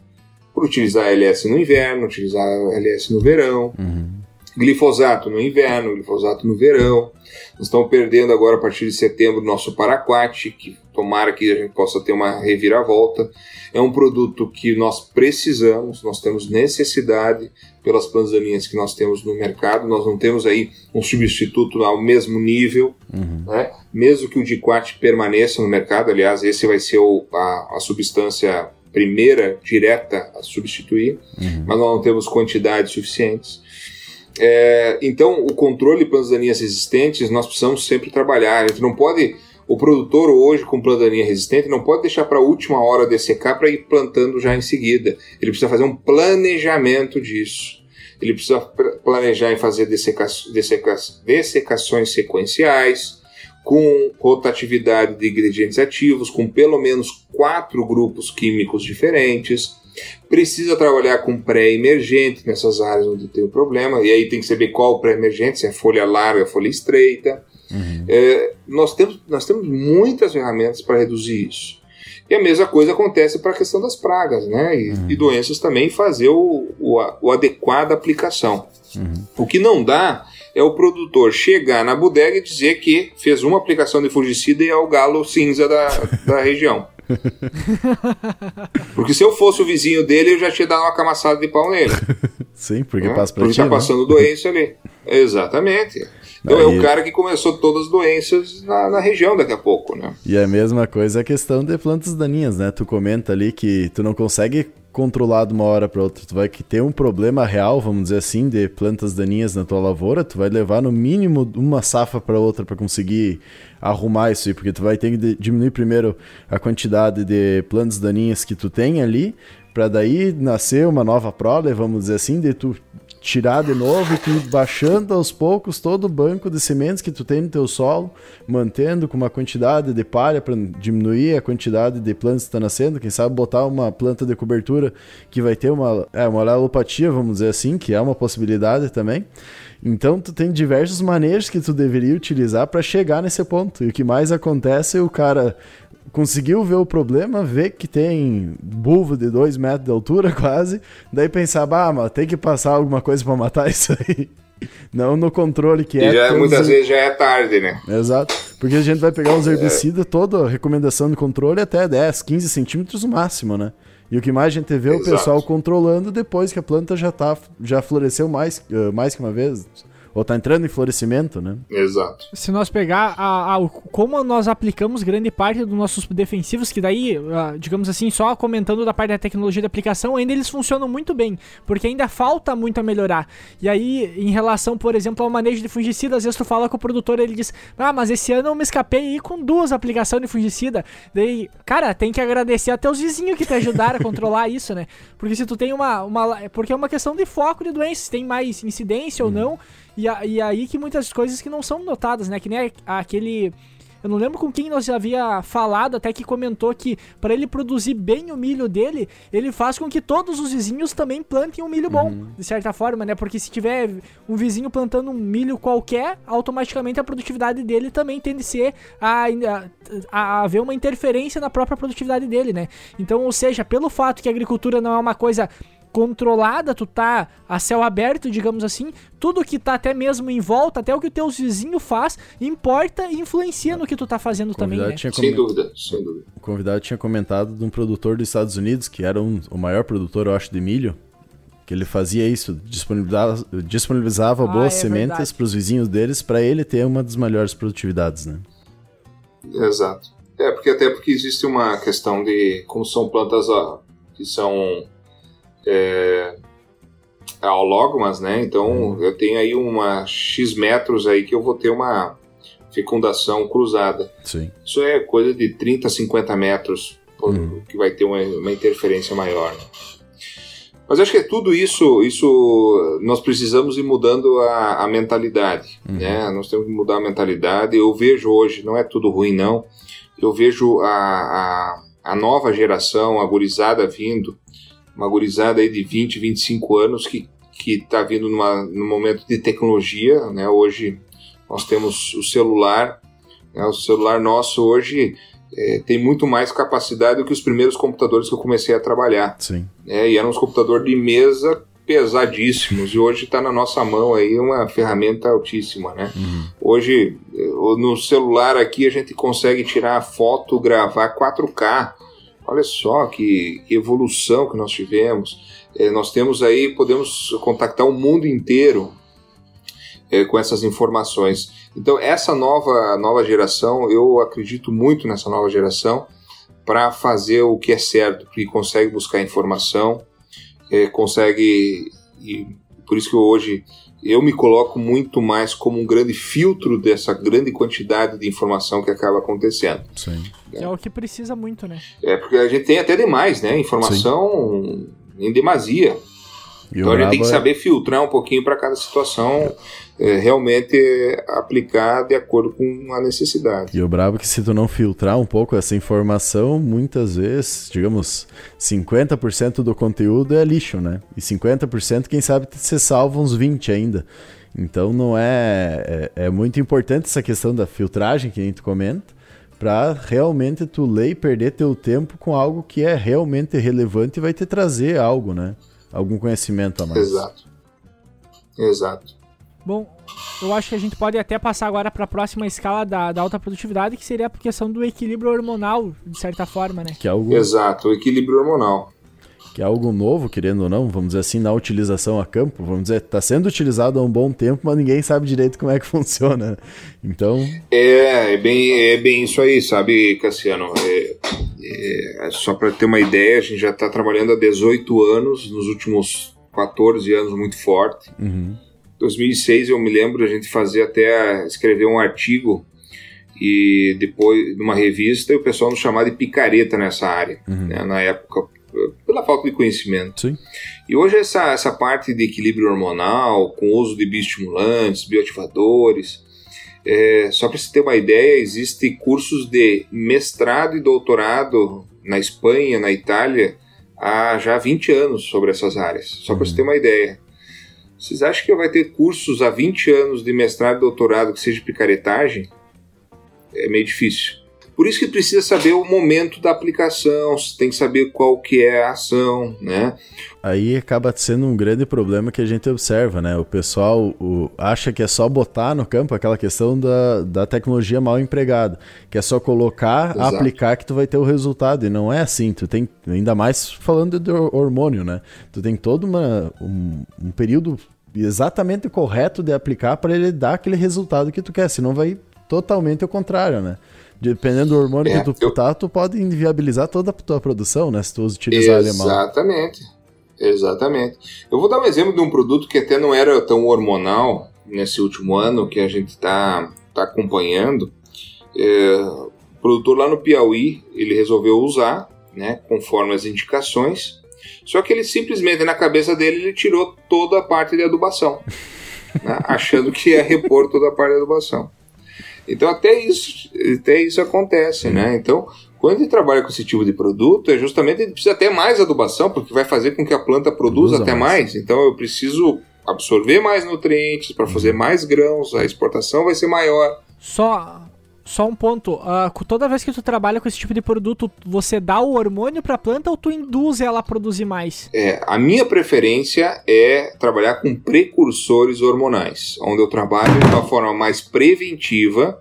Por utilizar ALS no inverno, utilizar ALS no verão. Uhum glifosato no inverno, glifosato no verão. Nós estamos perdendo agora a partir de setembro nosso paraquat, que tomara que a gente possa ter uma reviravolta. É um produto que nós precisamos, nós temos necessidade pelas plantas daninhas que nós temos no mercado. Nós não temos aí um substituto ao mesmo nível, uhum. né? mesmo que o diquat permaneça no mercado. Aliás, esse vai ser o, a, a substância primeira direta a substituir, uhum. mas nós não temos quantidades suficientes. É, então, o controle de plantas daninhas resistentes nós precisamos sempre trabalhar. A gente não pode, o produtor hoje com planta daninha resistente não pode deixar para a última hora dessecar para ir plantando já em seguida. Ele precisa fazer um planejamento disso. Ele precisa planejar em fazer desseca, desseca, dessecações sequenciais, com rotatividade de ingredientes ativos, com pelo menos quatro grupos químicos diferentes. Precisa trabalhar com pré-emergente nessas áreas onde tem o problema, e aí tem que saber qual o pré-emergente, se é folha larga, folha estreita. Uhum. É, nós, temos, nós temos muitas ferramentas para reduzir isso. E a mesma coisa acontece para a questão das pragas, né? E, uhum. e doenças também fazer o, o, o adequada aplicação. Uhum. O que não dá é o produtor chegar na bodega e dizer que fez uma aplicação de fungicida e é o galo cinza da, da região. <laughs> <laughs> Porque se eu fosse o vizinho dele, eu já tinha dado uma camaçada de pau nele. <laughs> Sim, porque né? passa pra Porque ti, tá né? passando doença ali. Exatamente. Então Aí... é o cara que começou todas as doenças na, na, região daqui a pouco, né? E a mesma coisa a questão de plantas daninhas, né? Tu comenta ali que tu não consegue controlar de uma hora para outra. Tu vai ter um problema real, vamos dizer assim, de plantas daninhas na tua lavoura, tu vai levar no mínimo uma safra para outra para conseguir arrumar isso aí, porque tu vai ter que diminuir primeiro a quantidade de plantas daninhas que tu tem ali, para daí nascer uma nova prole, vamos dizer assim, de tu tirar de novo e tu baixando aos poucos todo o banco de sementes que tu tem no teu solo, mantendo com uma quantidade de palha para diminuir a quantidade de plantas que está nascendo, quem sabe botar uma planta de cobertura que vai ter uma, é, uma alopatia, vamos dizer assim, que é uma possibilidade também. Então tu tem diversos manejos que tu deveria utilizar para chegar nesse ponto. E o que mais acontece é o cara conseguiu ver o problema, ver que tem bulvo de 2 metros de altura <laughs> quase, daí pensava, ah, mas tem que passar alguma coisa para matar <laughs> isso aí. Não no controle que e é. Já, é muitas vezes já é tarde, né? Exato. Porque a gente vai pegar os herbicidas, é. toda a recomendação de controle até 10, 15 centímetros no máximo, né? E o que mais a gente vê é o pessoal controlando depois que a planta já, tá, já floresceu mais, uh, mais que uma vez, ou tá entrando em florescimento, né? Exato. Se nós pegar a, a, como nós aplicamos grande parte dos nossos defensivos, que daí, uh, digamos assim, só comentando da parte da tecnologia de aplicação, ainda eles funcionam muito bem, porque ainda falta muito a melhorar. E aí, em relação, por exemplo, ao manejo de fungicida, às vezes tu fala com o produtor, ele diz, ah, mas esse ano eu me escapei aí com duas aplicações de fungicida. Daí, cara, tem que agradecer até os vizinhos que te ajudaram a controlar <laughs> isso, né? Porque se tu tem uma, uma... Porque é uma questão de foco de doenças, tem mais incidência ou não, e, a, e aí que muitas coisas que não são notadas, né? Que nem aquele. Eu não lembro com quem nós havia falado, até que comentou que para ele produzir bem o milho dele, ele faz com que todos os vizinhos também plantem um milho bom, uhum. de certa forma, né? Porque se tiver um vizinho plantando um milho qualquer, automaticamente a produtividade dele também tende a ser a, a, a haver uma interferência na própria produtividade dele, né? Então, ou seja, pelo fato que a agricultura não é uma coisa controlada, tu tá a céu aberto, digamos assim, tudo que tá até mesmo em volta, até o que o teu vizinho faz, importa e influencia no que tu tá fazendo também, né? Sem coment... dúvida, sem dúvida. O convidado tinha comentado de um produtor dos Estados Unidos, que era um, o maior produtor, eu acho, de milho, que ele fazia isso, disponibilizava, disponibilizava ah, boas é sementes para os vizinhos deles, para ele ter uma das melhores produtividades, né? Exato. É, porque até porque existe uma questão de como são plantas ó, que são é, aulógomas, né? Então uhum. eu tenho aí uma X metros aí que eu vou ter uma fecundação cruzada. Sim. Isso é coisa de 30, 50 metros uhum. que vai ter uma, uma interferência maior. Né? Mas acho que é tudo isso, isso nós precisamos ir mudando a, a mentalidade, uhum. né? Nós temos que mudar a mentalidade. Eu vejo hoje, não é tudo ruim não, eu vejo a, a, a nova geração, a gurizada vindo, uma gurizada aí de 20, 25 anos que que está vindo numa, num momento de tecnologia, né? Hoje nós temos o celular, né? o celular nosso hoje é, tem muito mais capacidade do que os primeiros computadores que eu comecei a trabalhar. Sim. É, e eram uns computadores de mesa pesadíssimos e hoje está na nossa mão aí uma ferramenta altíssima, né? Uhum. Hoje no celular aqui a gente consegue tirar foto, gravar 4K Olha só que evolução que nós tivemos. É, nós temos aí, podemos contactar o mundo inteiro é, com essas informações. Então, essa nova, nova geração, eu acredito muito nessa nova geração para fazer o que é certo, porque consegue buscar informação, é, consegue. E por isso que hoje eu me coloco muito mais como um grande filtro dessa grande quantidade de informação que acaba acontecendo. Sim. É, é o que precisa muito, né? É, porque a gente tem até demais, né? Informação Sim. em demasia. E então a gente tem que é saber filtrar um pouquinho para cada situação é, realmente aplicar de acordo com a necessidade. E o brabo é que se tu não filtrar um pouco essa informação, muitas vezes, digamos, 50% do conteúdo é lixo, né? E 50%, quem sabe, você salva uns 20 ainda. Então não é, é, é muito importante essa questão da filtragem que a gente comenta, para realmente tu ler e perder teu tempo com algo que é realmente relevante e vai te trazer algo, né? Algum conhecimento a mais. Exato. Exato. Bom, eu acho que a gente pode até passar agora para a próxima escala da, da, alta produtividade, que seria a questão do equilíbrio hormonal, de certa forma, né? Que é algo... Exato, o equilíbrio hormonal. Que é algo novo, querendo ou não, vamos dizer assim, na utilização a campo, vamos dizer, está sendo utilizado há um bom tempo, mas ninguém sabe direito como é que <laughs> funciona. Então. É, é bem, é bem isso aí, sabe, Cassiano? É, é, só para ter uma ideia, a gente já está trabalhando há 18 anos, nos últimos 14 anos, muito forte. Uhum 2006 eu me lembro a gente fazer até escrever um artigo e depois numa revista e o pessoal nos chamava de picareta nessa área, uhum. né, na época pela falta de conhecimento. Sim. E hoje essa, essa parte de equilíbrio hormonal, com uso de bioestimulantes, bioativadores, é, só para você ter uma ideia, existem cursos de mestrado e doutorado na Espanha, na Itália, há já 20 anos sobre essas áreas. Só uhum. para você ter uma ideia. Vocês acham que vai ter cursos há 20 anos de mestrado e doutorado que seja picaretagem? É meio difícil. Por isso que precisa saber o momento da aplicação, tem que saber qual que é a ação, né? Aí acaba sendo um grande problema que a gente observa, né? O pessoal o, acha que é só botar no campo aquela questão da, da tecnologia mal empregada, que é só colocar, Exato. aplicar que tu vai ter o resultado. E não é assim, tu tem, ainda mais falando de hormônio, né? Tu tem todo uma, um, um período exatamente correto de aplicar para ele dar aquele resultado que tu quer, senão vai totalmente o contrário, né? Dependendo do hormônio é, que tu eu... tá, tu pode inviabilizar toda a tua produção, né? Se tu utilizar ele mal. Exatamente. Exatamente. Eu vou dar um exemplo de um produto que até não era tão hormonal nesse último ano que a gente está tá acompanhando. É, o produtor lá no Piauí, ele resolveu usar, né, conforme as indicações. Só que ele simplesmente na cabeça dele ele tirou toda a parte de adubação, né, <laughs> achando que ia repor toda a parte de adubação. Então até isso, até isso acontece, né? Então, quando gente trabalha com esse tipo de produto, é justamente gente precisa ter mais adubação, porque vai fazer com que a planta produza, produza até mais. mais. Então eu preciso absorver mais nutrientes para fazer mais grãos, a exportação vai ser maior. Só só um ponto, uh, toda vez que tu trabalha com esse tipo de produto, você dá o hormônio para a planta ou tu induz ela a produzir mais? É, a minha preferência é trabalhar com precursores hormonais, onde eu trabalho de uma forma mais preventiva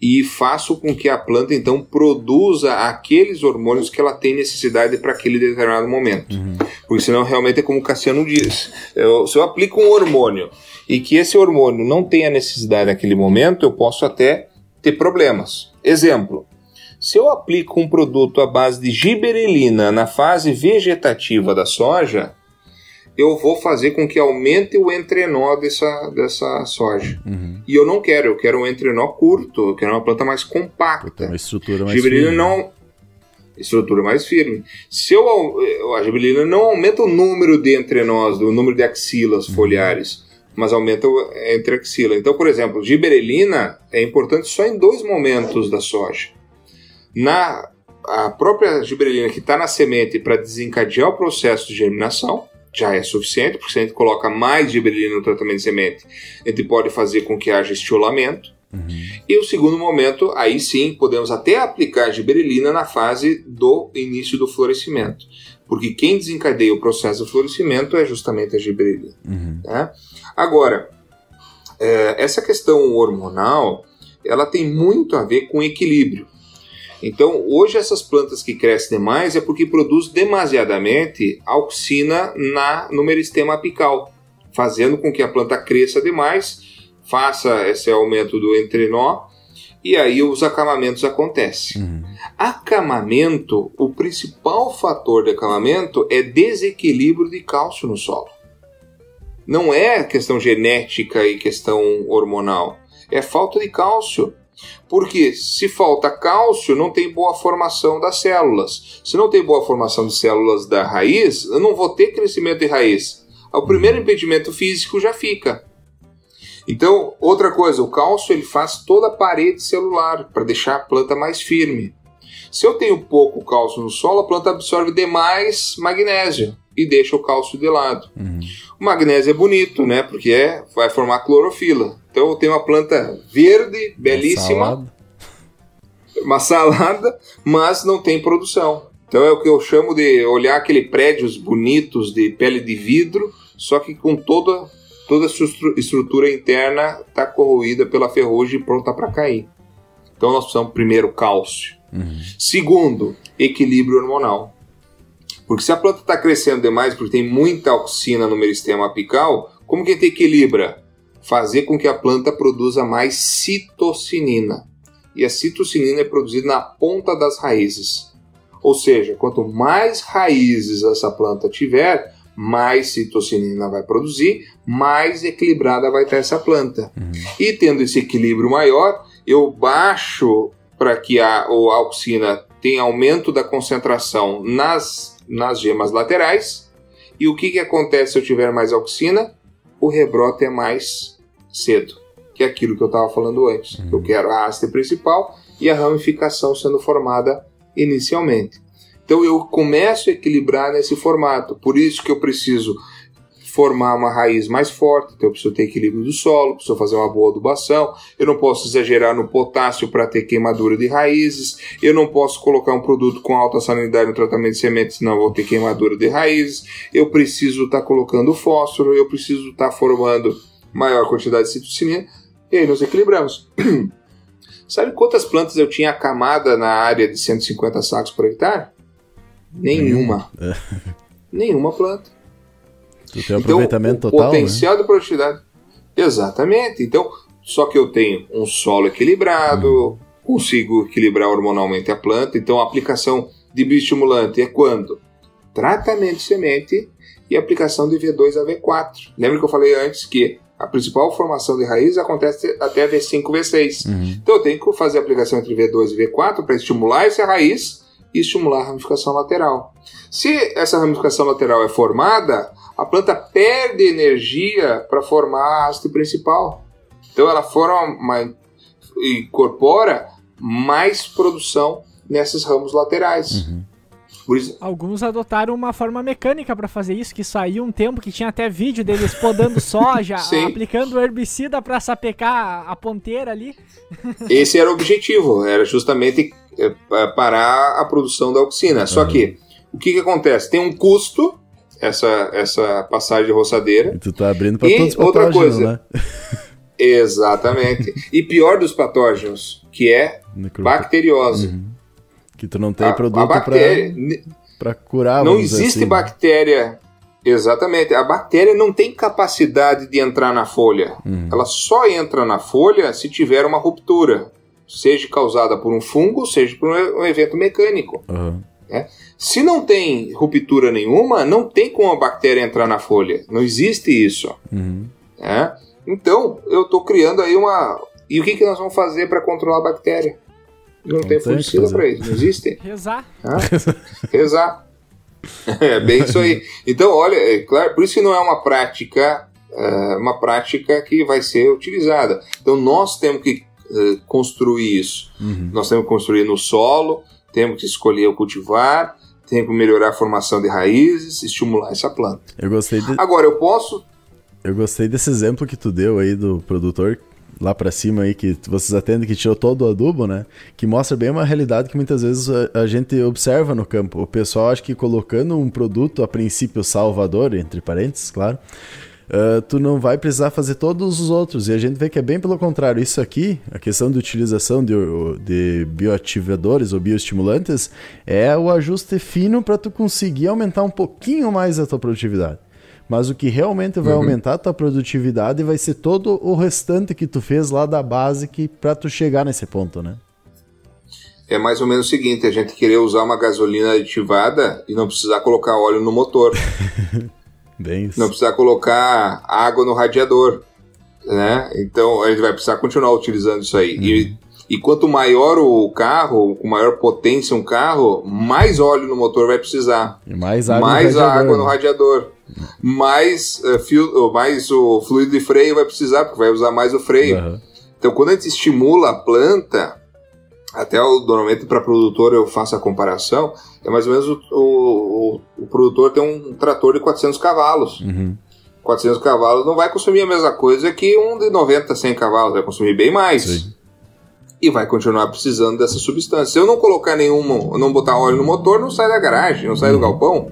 e faço com que a planta então produza aqueles hormônios que ela tem necessidade para aquele determinado momento. Uhum. Porque senão realmente é como o Cassiano diz, eu, se eu aplico um hormônio e que esse hormônio não tenha necessidade naquele momento, eu posso até ter problemas. Exemplo: se eu aplico um produto à base de giberelina na fase vegetativa da soja, eu vou fazer com que aumente o entrenó dessa, dessa soja. Uhum. E eu não quero, eu quero um entrenó curto, eu quero uma planta mais compacta. Uma estrutura mais giberelina firme. não estrutura mais firme. Se eu, a giberelina não aumenta o número de entrenós, o número de axilas uhum. foliares, mas aumenta entre axila. Então, por exemplo, giberelina é importante só em dois momentos da soja. Na a própria giberelina que está na semente para desencadear o processo de germinação já é suficiente, porque se a gente coloca mais giberelina no tratamento de semente, a gente pode fazer com que haja estiolamento. Uhum. E o segundo momento, aí sim, podemos até aplicar giberelina na fase do início do florescimento. Porque quem desencadeia o processo do florescimento é justamente a giberelina. Uhum. Tá? Agora, é, essa questão hormonal, ela tem muito a ver com equilíbrio. Então, hoje essas plantas que crescem demais é porque produz demasiadamente auxina na, no meristema apical, fazendo com que a planta cresça demais, faça esse aumento do entrenó e aí os acamamentos acontecem. Uhum. Acamamento, o principal fator de acamamento é desequilíbrio de cálcio no solo não é questão genética e questão hormonal, é falta de cálcio. Porque se falta cálcio, não tem boa formação das células. Se não tem boa formação de células da raiz, eu não vou ter crescimento de raiz. O primeiro impedimento físico já fica. Então, outra coisa, o cálcio ele faz toda a parede celular para deixar a planta mais firme. Se eu tenho pouco cálcio no solo, a planta absorve demais magnésio e deixa o cálcio de lado. Uhum. O magnésio é bonito, né? Porque é, vai formar clorofila. Então eu tenho uma planta verde, belíssima, uma salada. uma salada, mas não tem produção. Então é o que eu chamo de olhar aqueles prédios bonitos de pele de vidro, só que com toda toda a sua estrutura interna está corroída pela ferrugem e pronta para cair. Então nós precisamos primeiro cálcio. Uhum. Segundo, equilíbrio hormonal. Porque se a planta está crescendo demais porque tem muita auxina no meristema apical, como que a gente equilibra? Fazer com que a planta produza mais citocinina. E a citocinina é produzida na ponta das raízes. Ou seja, quanto mais raízes essa planta tiver, mais citocinina vai produzir, mais equilibrada vai estar essa planta. Uhum. E tendo esse equilíbrio maior, eu baixo para que a, a auxina tenha aumento da concentração nas, nas gemas laterais. E o que, que acontece se eu tiver mais auxina? O rebrote é mais cedo, que é aquilo que eu estava falando antes. Uhum. Eu quero a haste principal e a ramificação sendo formada inicialmente. Então eu começo a equilibrar nesse formato. Por isso que eu preciso formar uma raiz mais forte, então eu preciso ter equilíbrio do solo, preciso fazer uma boa adubação, eu não posso exagerar no potássio para ter queimadura de raízes, eu não posso colocar um produto com alta salinidade no tratamento de sementes, senão eu vou ter queimadura de raízes, eu preciso estar tá colocando fósforo, eu preciso estar tá formando maior quantidade de citocinina, e aí nós equilibramos. <clears throat> Sabe quantas plantas eu tinha camada na área de 150 sacos por hectare? Nenhuma. Nenhuma planta. Tu tem um então, aproveitamento o total. Potencial né? de produtividade. Exatamente. Então, só que eu tenho um solo equilibrado, hum. consigo equilibrar hormonalmente a planta. Então, a aplicação de bioestimulante é quando? Tratamento de semente e aplicação de V2 a V4. Lembra que eu falei antes que a principal formação de raiz acontece até V5, V6. Uhum. Então eu tenho que fazer a aplicação entre V2 e V4 para estimular essa raiz e estimular a ramificação lateral. Se essa ramificação lateral é formada, a planta perde energia para formar a haste principal. Então ela forma uma, incorpora mais produção nesses ramos laterais. Uhum. Isso... Alguns adotaram uma forma mecânica para fazer isso, que saiu um tempo que tinha até vídeo deles podando <laughs> soja, aplicando herbicida para sapecar a ponteira ali. <laughs> Esse era o objetivo, era justamente é, parar a produção da auxina. Só que, o que, que acontece? Tem um custo, essa, essa passagem de roçadeira. E tu tá abrindo para todos os outra coisa, né? <laughs> Exatamente. e pior dos patógenos, que é bacteriose. Uhum. Que tu não tem a, produto para curar. Não existe assim, bactéria. Né? Exatamente. A bactéria não tem capacidade de entrar na folha. Uhum. Ela só entra na folha se tiver uma ruptura seja causada por um fungo, seja por um evento mecânico. Uhum. Né? Se não tem ruptura nenhuma, não tem como a bactéria entrar na folha. Não existe isso. Uhum. Né? Então, eu estou criando aí uma. E o que, que nós vamos fazer para controlar a bactéria? Não, não tem fungicida para isso, não existe. <laughs> Rezar. Ah? Rezar. <laughs> É bem isso aí. Então, olha, é claro, por isso que não é uma prática, é uma prática que vai ser utilizada. Então, nós temos que uh, construir isso. Uhum. Nós temos que construir no solo, temos que escolher o cultivar, temos que melhorar a formação de raízes, estimular essa planta. Eu gostei de... Agora, eu posso... Eu gostei desse exemplo que tu deu aí do produtor lá para cima aí que vocês atendem que tirou todo o adubo, né? Que mostra bem uma realidade que muitas vezes a, a, gente observa no campo. O pessoal acha que colocando um produto a princípio salvador, entre parênteses, claro, uh, tu não vai precisar fazer todos os outros. E a gente vê que é bem pelo contrário. Isso aqui, a questão de utilização de, de bioativadores ou bioestimulantes, é o ajuste fino para tu conseguir aumentar um pouquinho mais a tua produtividade. Mas o que realmente vai uhum. aumentar a tua produtividade vai ser todo o restante que tu fez lá da base que para tu chegar nesse ponto, né? É mais ou menos o seguinte, a gente querer usar uma gasolina aditivada e não precisar colocar óleo no motor. <laughs> Bem isso. Não precisar colocar água no radiador. Né? Então a gente vai precisar continuar utilizando isso aí. Uhum. E, e quanto maior o carro, com maior potência um carro, mais óleo no motor vai precisar. E mais água, mais no, radiador, água no radiador. mais, uh, fio, mais o fluido de freio vai precisar, porque vai usar mais o freio. Uhum. Então, quando a gente estimula a planta, até o, normalmente para produtor eu faço a comparação, é mais ou menos o, o, o produtor tem um trator de 400 cavalos. Uhum. 400 cavalos não vai consumir a mesma coisa que um de 90, 100 cavalos, vai consumir bem mais. Sim. E vai continuar precisando dessa substância. Se eu não colocar nenhuma, não botar óleo no motor, não sai da garagem, não sai do uhum. galpão.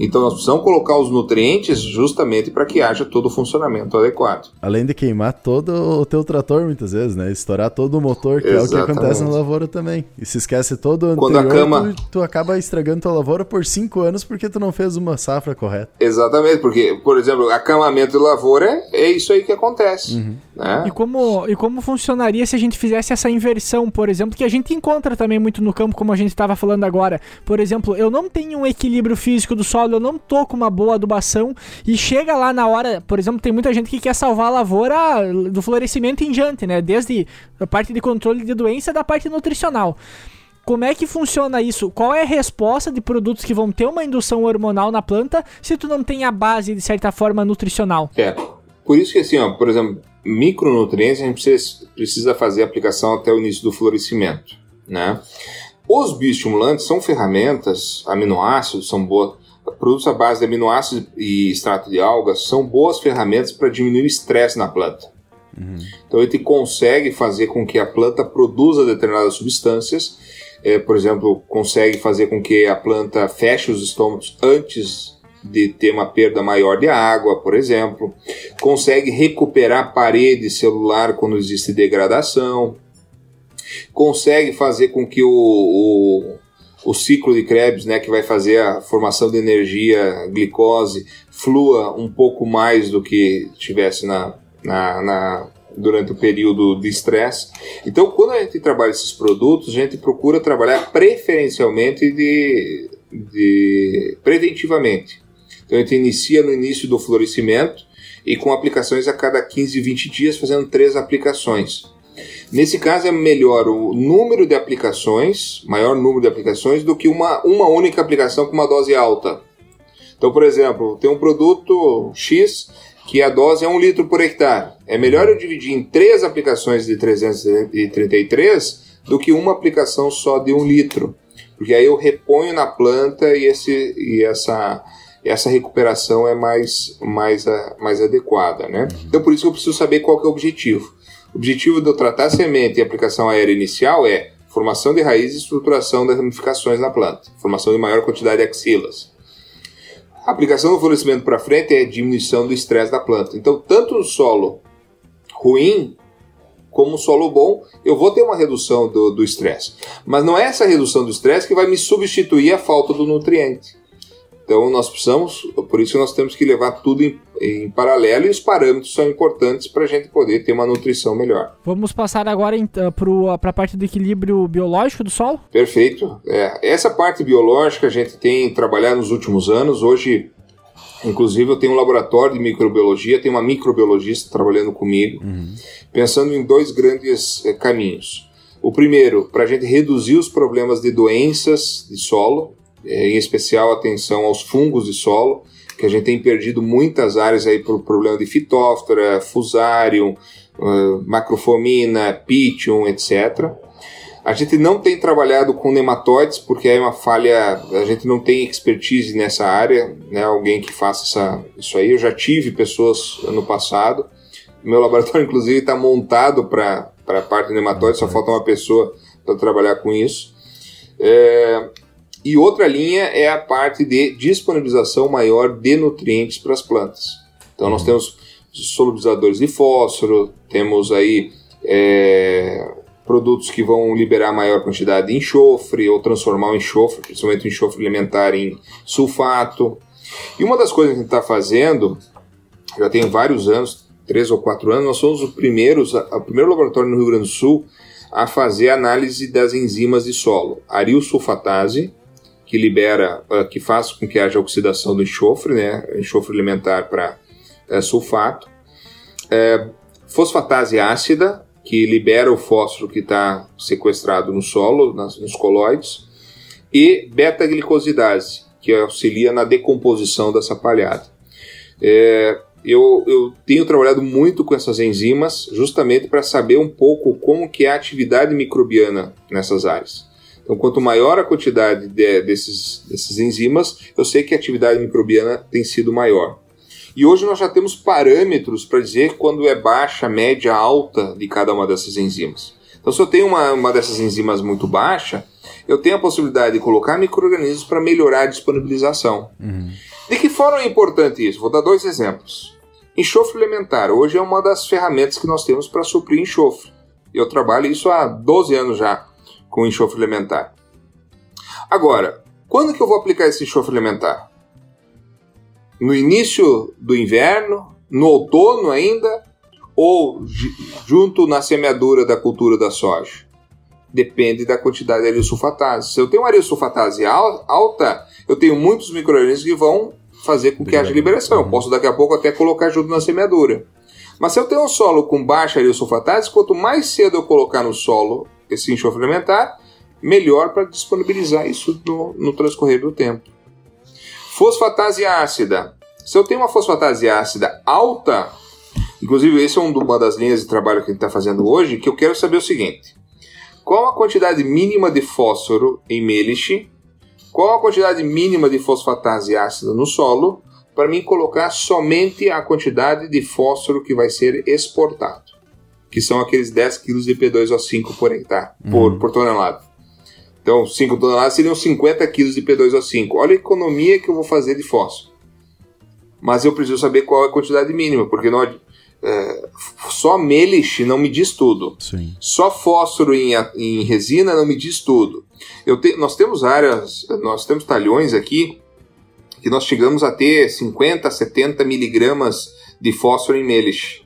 Então nós precisamos colocar os nutrientes justamente para que haja todo o funcionamento adequado. Além de queimar todo o teu trator muitas vezes, né? Estourar todo o motor, que Exatamente. é o que acontece na lavoura também. E se esquece todo o Quando anterior, a cama... tu, tu acaba estragando tua lavoura por cinco anos porque tu não fez uma safra correta. Exatamente, porque, por exemplo, acamamento de lavoura é isso aí que acontece. Uhum. Né? E, como, e como funcionaria se a gente fizesse essa inversão, por exemplo, que a gente encontra também muito no campo, como a gente estava falando agora. Por exemplo, eu não tenho um equilíbrio físico do solo eu não tô com uma boa adubação e chega lá na hora, por exemplo, tem muita gente que quer salvar a lavoura do florescimento em diante, né? Desde a parte de controle de doença da parte nutricional. Como é que funciona isso? Qual é a resposta de produtos que vão ter uma indução hormonal na planta se tu não tem a base, de certa forma, nutricional? É. Por isso que, assim, ó, por exemplo, micronutrientes a gente precisa, precisa fazer a aplicação até o início do florescimento, né? Os bioestimulantes são ferramentas, aminoácidos são boas, Produtos à base de aminoácidos e extrato de algas são boas ferramentas para diminuir o estresse na planta. Uhum. Então, ele consegue fazer com que a planta produza determinadas substâncias, é, por exemplo, consegue fazer com que a planta feche os estômagos antes de ter uma perda maior de água, por exemplo, consegue recuperar a parede celular quando existe degradação, consegue fazer com que o, o o ciclo de Krebs, né, que vai fazer a formação de energia glicose, flua um pouco mais do que tivesse na, na, na durante o período de estresse. Então, quando a gente trabalha esses produtos, a gente procura trabalhar preferencialmente de, de preventivamente. Então, a gente inicia no início do florescimento e com aplicações a cada 15, 20 dias, fazendo três aplicações. Nesse caso é melhor o número de aplicações, maior número de aplicações, do que uma, uma única aplicação com uma dose alta. Então, por exemplo, tem um produto X que a dose é 1 litro por hectare. É melhor eu dividir em três aplicações de 333 do que uma aplicação só de 1 litro. Porque aí eu reponho na planta e, esse, e essa, essa recuperação é mais, mais, mais adequada. Né? Então, por isso que eu preciso saber qual é o objetivo. O objetivo de eu tratar a semente e aplicação aérea inicial é formação de raízes e estruturação das ramificações na planta, formação de maior quantidade de axilas. A aplicação do florescimento para frente é diminuição do estresse da planta. Então, tanto no solo ruim como no solo bom, eu vou ter uma redução do estresse. Mas não é essa redução do estresse que vai me substituir a falta do nutriente. Então nós precisamos, por isso nós temos que levar tudo em, em paralelo e os parâmetros são importantes para a gente poder ter uma nutrição melhor. Vamos passar agora para a parte do equilíbrio biológico do solo? Perfeito. É, essa parte biológica a gente tem trabalhado nos últimos anos. Hoje, inclusive, eu tenho um laboratório de microbiologia, tem uma microbiologista trabalhando comigo, uhum. pensando em dois grandes é, caminhos. O primeiro, para a gente reduzir os problemas de doenças de solo, em especial atenção aos fungos de solo, que a gente tem perdido muitas áreas aí por problema de fitóftora, fusarium, uh, macrofomina, pitium, etc. A gente não tem trabalhado com nematóides porque é uma falha, a gente não tem expertise nessa área, né? Alguém que faça essa, isso aí. Eu já tive pessoas no passado. Meu laboratório, <laughs> inclusive, está montado para a parte de nematóides, só falta uma pessoa para trabalhar com isso. É, e outra linha é a parte de disponibilização maior de nutrientes para as plantas. Então uhum. nós temos solubilizadores de fósforo, temos aí é, produtos que vão liberar maior quantidade de enxofre ou transformar o enxofre, principalmente o enxofre alimentar, em sulfato. E uma das coisas que a gente está fazendo, já tem vários anos, três ou quatro anos, nós somos os primeiros, o primeiro laboratório no Rio Grande do Sul a fazer análise das enzimas de solo, arilsulfatase que libera, uh, que faz com que haja oxidação do enxofre, né, enxofre alimentar para é, sulfato. Uh, fosfatase ácida, que libera o fósforo que está sequestrado no solo, nas, nos coloides. E beta-glicosidase, que auxilia na decomposição dessa palhada. É, eu, eu tenho trabalhado muito com essas enzimas justamente para saber um pouco como que é a atividade microbiana nessas áreas. Então, quanto maior a quantidade de, desses, desses enzimas, eu sei que a atividade microbiana tem sido maior. E hoje nós já temos parâmetros para dizer quando é baixa, média, alta de cada uma dessas enzimas. Então, se eu tenho uma, uma dessas enzimas muito baixa, eu tenho a possibilidade de colocar micro-organismos para melhorar a disponibilização. Uhum. De que forma é importante isso? Vou dar dois exemplos. Enxofre elementar. Hoje é uma das ferramentas que nós temos para suprir enxofre. Eu trabalho isso há 12 anos já com enxofre elementar. Agora, quando que eu vou aplicar esse enxofre elementar? No início do inverno? No outono ainda? Ou junto na semeadura da cultura da soja? Depende da quantidade de ariosulfatase. Se eu tenho uma ariosulfatase alta, eu tenho muitos micro-organismos que vão fazer com que haja liberação. Eu posso daqui a pouco até colocar junto na semeadura. Mas se eu tenho um solo com baixa ariosulfatase, quanto mais cedo eu colocar no solo esse enxofre elementar, melhor para disponibilizar isso no, no transcorrer do tempo. Fosfatase ácida. Se eu tenho uma fosfatase ácida alta, inclusive esse é uma das linhas de trabalho que a gente está fazendo hoje, que eu quero saber o seguinte. Qual a quantidade mínima de fósforo em Melish qual a quantidade mínima de fosfatase ácida no solo para mim colocar somente a quantidade de fósforo que vai ser exportado, que são aqueles 10 kg de P2O5 por hectare, uhum. por, por tonelada. Então, 5 toneladas seriam 50 kg de P2O5. Olha a economia que eu vou fazer de fósforo. Mas eu preciso saber qual é a quantidade mínima, porque não, é, só melish não me diz tudo. Sim. Só fósforo em, em resina não me diz tudo. Te, nós temos áreas, nós temos talhões aqui que nós chegamos a ter 50, 70 miligramas de fósforo em melish.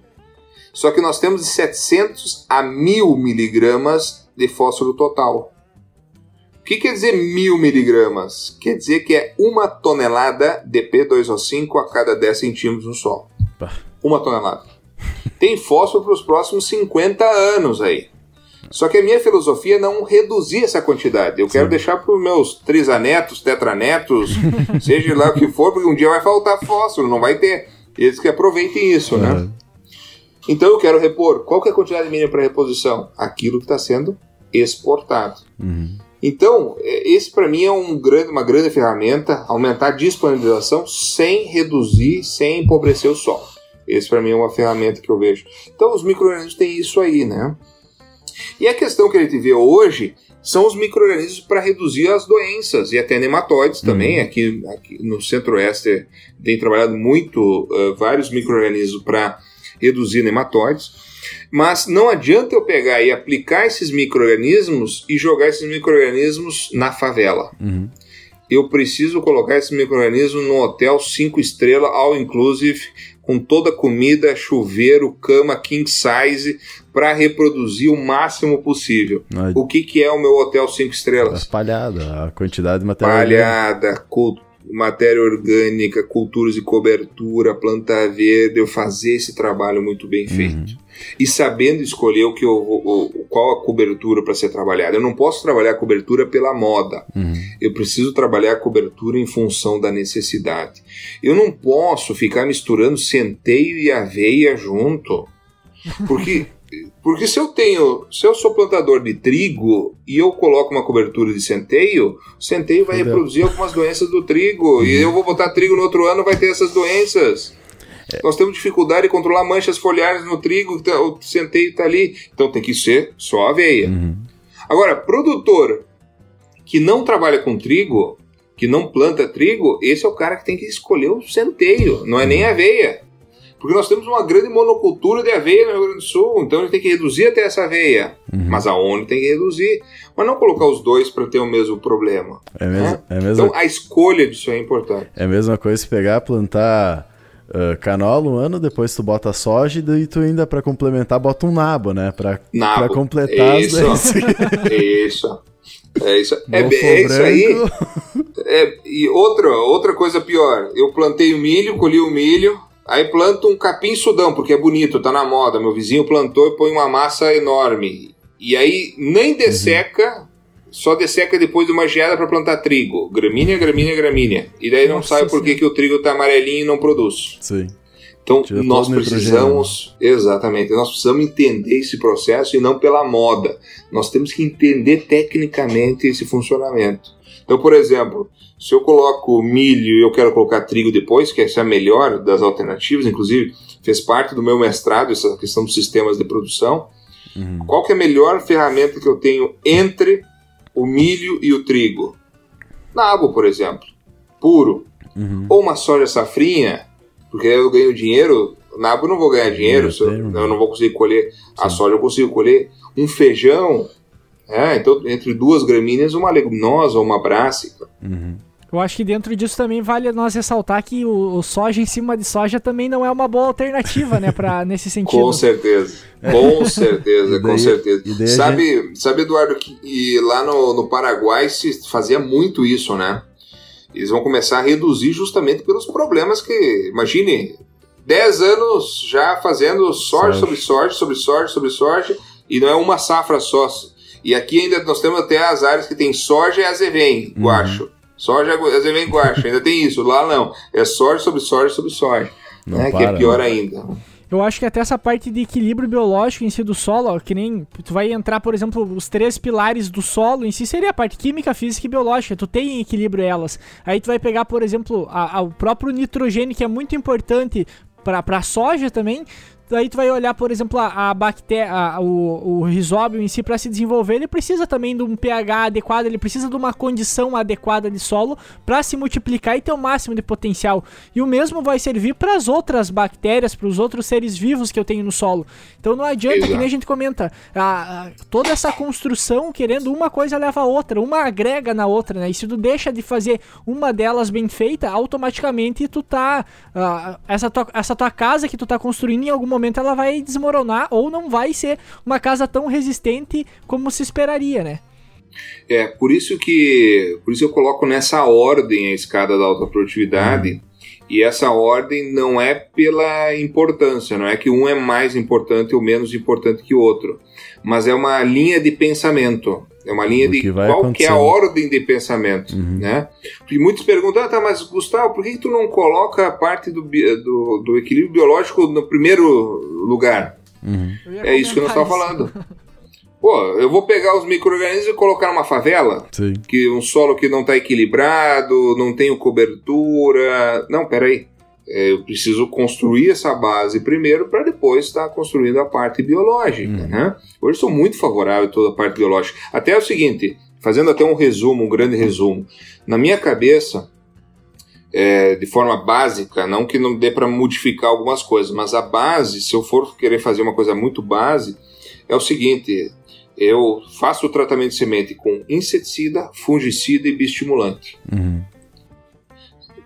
Só que nós temos de 700 a 1000 miligramas de fósforo total. O que quer dizer mil miligramas? Quer dizer que é uma tonelada de P2O5 a cada 10 centímetros no solo. Uma tonelada. Tem fósforo para os próximos 50 anos aí. Só que a minha filosofia é não reduzir essa quantidade. Eu quero Sim. deixar para os meus trisanetos, tetranetos, <laughs> seja lá o que for, porque um dia vai faltar fósforo, não vai ter. Eles que aproveitem isso, né? Então eu quero repor. Qual que é a quantidade mínima para reposição? Aquilo que está sendo exportado. Uhum. Então, é, esse para mim é um grande, uma grande ferramenta, aumentar a disponibilização sem reduzir, sem empobrecer o solo. Esse para mim é uma ferramenta que eu vejo. Então os micro-organismos têm isso aí, né? E a questão que a gente vê hoje são os micro-organismos para reduzir as doenças e até nematóides uhum. também. Aqui, aqui, no centro-oeste tem trabalhado muito uh, vários micro-organismos para reduzir nematóides. Mas não adianta eu pegar e aplicar esses micro-organismos e jogar esses micro-organismos na favela. Uhum. Eu preciso colocar esses micro-organismos no hotel 5 estrelas, all inclusive, com toda a comida, chuveiro, cama, king size, para reproduzir o máximo possível. O que, que é o meu hotel 5 estrelas? Espalhada, a quantidade de matéria Espalhada, matéria orgânica, culturas de cobertura, planta verde, eu fazer esse trabalho muito bem feito. Uhum. E sabendo escolher o que eu, o, qual a cobertura para ser trabalhada. Eu não posso trabalhar a cobertura pela moda. Uhum. Eu preciso trabalhar a cobertura em função da necessidade. Eu não posso ficar misturando centeio e aveia junto. Porque porque se eu tenho, se eu sou plantador de trigo e eu coloco uma cobertura de centeio, o centeio vai Entendeu? reproduzir algumas doenças do trigo uhum. e eu vou botar trigo no outro ano vai ter essas doenças. É. Nós temos dificuldade de controlar manchas foliares no trigo, tá, o centeio está ali, então tem que ser só aveia. Uhum. Agora, produtor que não trabalha com trigo, que não planta trigo, esse é o cara que tem que escolher o centeio, não é nem uhum. aveia. Porque nós temos uma grande monocultura de aveia no Rio Grande do Sul, então a gente tem que reduzir até essa aveia. Uhum. Mas aonde tem que reduzir? Mas não colocar os dois para ter o mesmo problema. É mesmo, né? é mesmo, então a escolha disso é importante. É a mesma coisa se pegar, plantar uh, canola um ano, depois tu bota soja e tu ainda para complementar bota um nabo, né? Para completar isso. as <laughs> Isso. É isso, é, é isso aí. É, e outra, outra coisa pior, eu plantei o milho, colhi o milho, Aí planto um capim sudão, porque é bonito, tá na moda. Meu vizinho plantou e põe uma massa enorme. E aí nem desseca, uhum. só desseca depois de uma geada para plantar trigo. Gramínea, gramínea, gramínea. E daí não Nossa sabe por que, o trigo tá amarelinho e não produz. Sim. Então, Tira nós precisamos, exatamente, nós precisamos entender esse processo e não pela moda. Nós temos que entender tecnicamente esse funcionamento. Então, por exemplo, se eu coloco milho e eu quero colocar trigo depois, que essa é a melhor das alternativas, inclusive fez parte do meu mestrado essa questão dos sistemas de produção. Uhum. Qual que é a melhor ferramenta que eu tenho entre o milho e o trigo? Nabo, por exemplo, puro. Uhum. Ou uma soja safrinha, porque eu ganho dinheiro. Nabo eu não vou ganhar dinheiro, eu, eu não vou conseguir colher. A Sim. soja eu consigo colher. Um feijão, é, então entre duas gramíneas, uma leguminosa ou uma brássica. Uhum. Eu acho que dentro disso também vale nós ressaltar que o, o soja em cima de soja também não é uma boa alternativa, né, para <laughs> nesse sentido. Com certeza. Com certeza, com certeza. Sabe, sabe, Eduardo, que e lá no, no Paraguai se fazia muito isso, né? Eles vão começar a reduzir justamente pelos problemas que. Imagine, 10 anos já fazendo soja Soja. sobre soja, sobre soja, sobre soja, e não é uma safra só. E aqui ainda nós temos até as áreas que tem soja e azevém, Uhum. guacho. Soja, azevém, guacho. Ainda tem isso. Lá não. É soja sobre soja sobre soja. Não né? que para, é pior né? ainda. Eu acho que até essa parte de equilíbrio biológico em si do solo, ó, que nem tu vai entrar, por exemplo, os três pilares do solo em si seria a parte química, física e biológica. Tu tem em equilíbrio elas. Aí tu vai pegar, por exemplo, a- a- o próprio nitrogênio, que é muito importante para a soja também. Daí tu vai olhar, por exemplo, a, a bactéria, a- o, o risóbio em si para se desenvolver, ele precisa também de um pH adequado, ele precisa de uma condição adequada de solo para se multiplicar e ter o máximo de potencial. E o mesmo vai servir para as outras bactérias, para os outros seres vivos que eu tenho no solo. Então não adianta, que Exato. nem a gente comenta, a- a- toda essa construção querendo uma coisa leva a outra, uma agrega na outra, né? E se tu deixa de fazer uma delas bem feita, automaticamente tu tá. ah, essa, tua, essa tua casa que tu tá construindo, em algum momento ela vai desmoronar ou não vai ser uma casa tão resistente como se esperaria, né? É, por isso que por isso eu coloco nessa ordem a escada da alta produtividade. E essa ordem não é pela importância, não é que um é mais importante ou menos importante que o outro, mas é uma linha de pensamento. É uma linha de qual que é a ordem de pensamento, Uhum. né? Porque muitos perguntam, ah, tá, mas Gustavo, por que, que tu não coloca a parte do, do, do equilíbrio biológico no primeiro lugar? Uhum. É isso que nós estamos falando. <laughs> Pô, eu vou pegar os micro-organismos e colocar numa favela? Sim. que um solo que não está equilibrado, não tenho cobertura. Não, peraí. É, Eu preciso construir essa base primeiro para depois estar construindo a parte biológica. Uhum. Né? Hoje sou muito favorável a toda a parte biológica. Até é o seguinte, fazendo até um resumo, um grande resumo. Na minha cabeça, é, de forma básica, não que não dê para modificar algumas coisas, mas a base, se eu for querer fazer uma coisa muito base, é o seguinte: eu faço o tratamento de semente com inseticida, fungicida e bioestimulante. Uhum.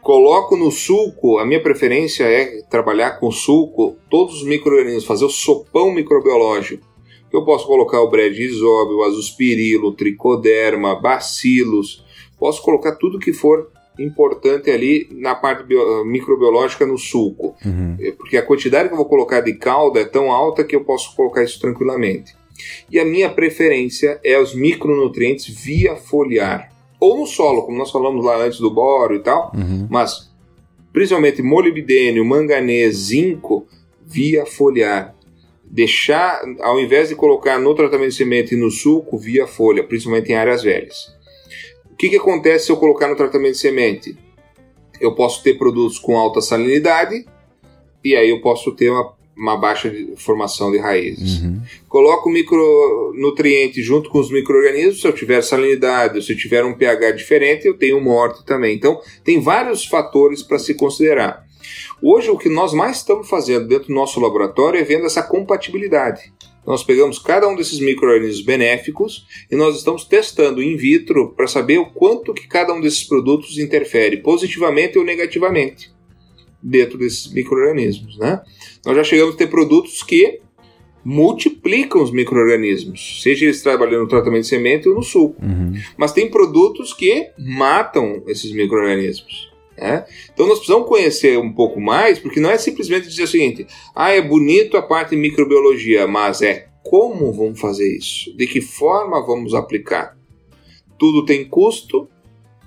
Coloco no sulco, a minha preferência é trabalhar com sulco todos os micro-organismos, fazer o sopão microbiológico. Eu posso colocar o bredisóbio, o azospirilo, o tricoderma, bacilos, posso colocar tudo que for importante ali na parte bio- microbiológica no sulco. Uhum. É, porque a quantidade que eu vou colocar de calda é tão alta que eu posso colocar isso tranquilamente. E a minha preferência é os micronutrientes via foliar. Ou no solo, como nós falamos lá antes do boro e tal, Uhum. mas principalmente molibdênio, manganês, zinco via foliar. Deixar, ao invés de colocar no tratamento de semente e no sulco, via folha, principalmente em áreas velhas. O que, que acontece se eu colocar no tratamento de semente? Eu posso ter produtos com alta salinidade e aí eu posso ter uma, uma baixa de formação de raízes. Uhum. Coloco o micronutriente junto com os micro-organismos. Se eu tiver salinidade se eu tiver um pH diferente, eu tenho morte também. Então, tem vários fatores para se considerar. Hoje, o que nós mais estamos fazendo dentro do nosso laboratório é vendo essa compatibilidade. Nós pegamos cada um desses micro-organismos benéficos e nós estamos testando in vitro para saber o quanto que cada um desses produtos interfere positivamente ou negativamente dentro desses micro-organismos. Né? Nós já chegamos a ter produtos que multiplicam os micro-organismos, seja eles trabalhando no tratamento de semente ou no suco. Uhum. Mas tem produtos que matam esses micro-organismos. né? Então nós precisamos conhecer um pouco mais, porque não é simplesmente dizer o seguinte: ah, é bonito a parte de microbiologia, mas é como vamos fazer isso? De que forma vamos aplicar? tudo tem custo,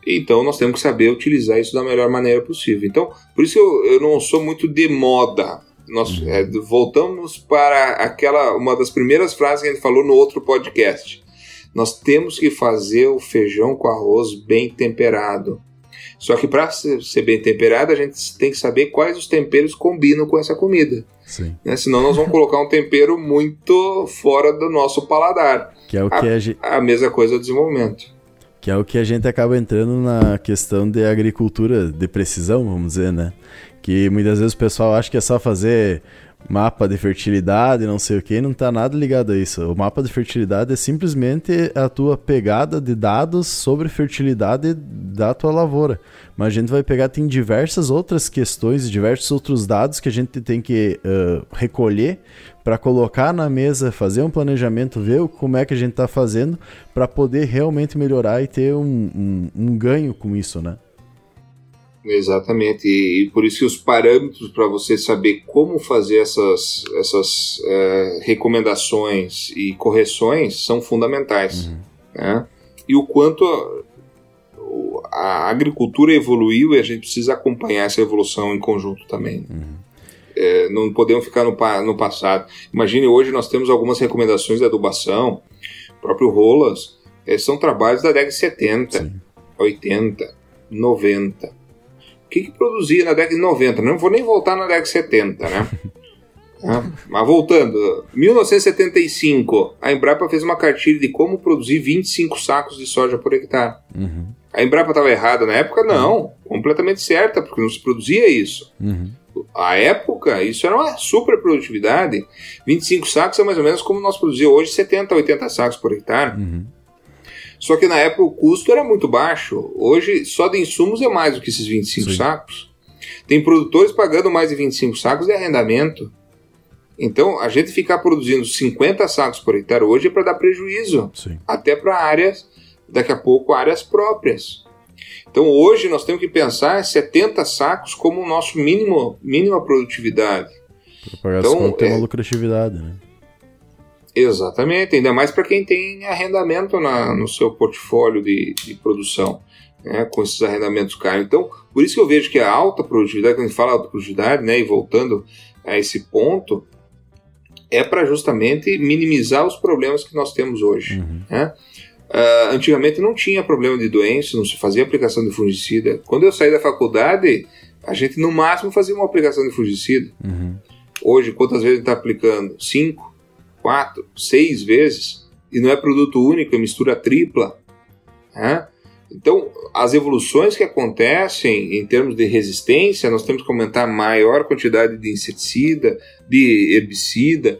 então nós temos que saber utilizar isso da melhor maneira possível. Então, por isso eu, eu não sou muito de moda. Nós uhum. é, voltamos para aquela uma das primeiras frases que a gente falou no outro podcast. Nós temos que fazer o feijão com arroz bem temperado. Só que para ser bem temperado, a gente tem que saber quais os temperos combinam com essa comida. Sim. Né? Senão nós vamos colocar um tempero muito fora do nosso paladar. Que é o que a, a, gente... a mesma coisa do desenvolvimento. Que é o que a gente acaba entrando na questão de agricultura de precisão, vamos dizer, né? Que muitas vezes o pessoal acha que é só fazer mapa de fertilidade, não sei o que, não está nada ligado a isso. O mapa de fertilidade é simplesmente a tua pegada de dados sobre fertilidade da tua lavoura. Mas a gente vai pegar, tem diversas outras questões, diversos outros dados que a gente tem que uh, recolher para colocar na mesa, fazer um planejamento, ver como é que a gente está fazendo para poder realmente melhorar e ter um, um, um ganho com isso, né? Exatamente, e, e, por isso que os parâmetros para você saber como fazer essas, essas é, recomendações e correções são fundamentais. Uhum. Né? E o quanto a, a, agricultura evoluiu e a gente precisa acompanhar essa evolução em conjunto também. Uhum. É, não podemos ficar no, no passado. Imagine hoje nós temos algumas recomendações de adubação, próprio Rolas, é, são trabalhos da década de 70, Sim. 80, 90 que, que produzia na década de 90? Não vou nem voltar na década de 70, né? é, <laughs> mas voltando, 1975, a Embrapa fez uma cartilha de como produzir 25 sacos de soja por hectare. Uhum. A Embrapa estava errada na época? Não, uhum. completamente certa, porque não se produzia isso. Uhum. A época, isso era uma super produtividade. 25 sacos é mais ou menos como nós produzimos hoje 70, 80 sacos por hectare. Uhum. Só que na época o custo era muito baixo. Hoje, só de insumos é mais do que esses 25 Sim. sacos. Tem produtores pagando mais de 25 sacos de arrendamento. Então, a gente ficar produzindo 50 sacos por hectare hoje é para dar prejuízo. Sim. Até para áreas, daqui a pouco, áreas próprias. Então, hoje nós temos que pensar 70 sacos como o nosso mínimo, mínima produtividade. Para então, ter é... uma lucratividade, né? Exatamente, ainda mais para quem tem arrendamento na, no seu portfólio de, de produção, né, com esses arrendamentos caros. Então, por isso que eu vejo que a alta produtividade, quando a gente fala alta produtividade, né, e voltando a esse ponto, é para justamente minimizar os problemas que nós temos hoje. Uhum. Né? Uh, antigamente não tinha problema de doença, não se fazia aplicação de fungicida. Quando eu saí da faculdade, a gente no máximo fazia uma aplicação de fungicida. Uhum. Hoje, quantas vezes está aplicando? Cinco quatro, seis vezes, e não é produto único, é mistura tripla. Né? Então, as evoluções que acontecem em termos de resistência, nós temos que aumentar maior quantidade de inseticida, de herbicida.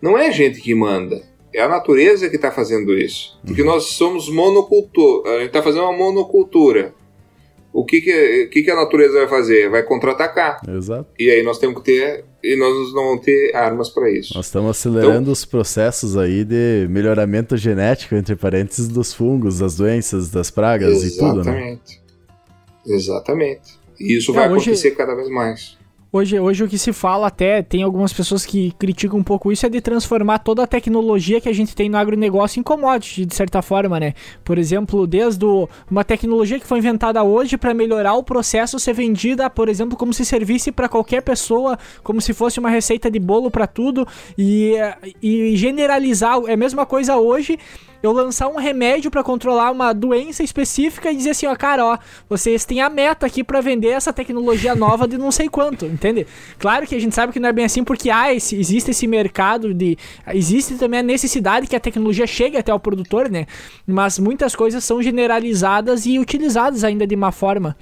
Não é a gente que manda, é a natureza que está fazendo isso. Porque uhum. nós somos monocultor, a gente está fazendo uma monocultura o que que, que que a natureza vai fazer? Vai contra-atacar. Exato. E aí nós temos que ter e nós não vamos ter armas para isso. Nós estamos acelerando então, os processos aí de melhoramento genético, entre parênteses, dos fungos, das doenças, das pragas e tudo, né? Exatamente. Exatamente. E isso vai hoje... acontecer cada vez mais. Hoje, hoje o que se fala até, tem algumas pessoas que criticam um pouco isso, é de transformar toda a tecnologia que a gente tem no agronegócio em commodity, de certa forma, né? Por exemplo, desde o, uma tecnologia que foi inventada hoje para melhorar o processo ser vendida, por exemplo, como se servisse para qualquer pessoa, como se fosse uma receita de bolo para tudo, e, e generalizar, é a mesma coisa hoje eu lançar um remédio para controlar uma doença específica e dizer assim, ó, cara, ó, vocês têm a meta aqui para vender essa tecnologia nova de não sei quanto, entende? Claro que a gente sabe que não é bem assim porque ah, esse, existe esse mercado de existe também a necessidade que a tecnologia chegue até o produtor, né? Mas muitas coisas são generalizadas e utilizadas ainda de má forma.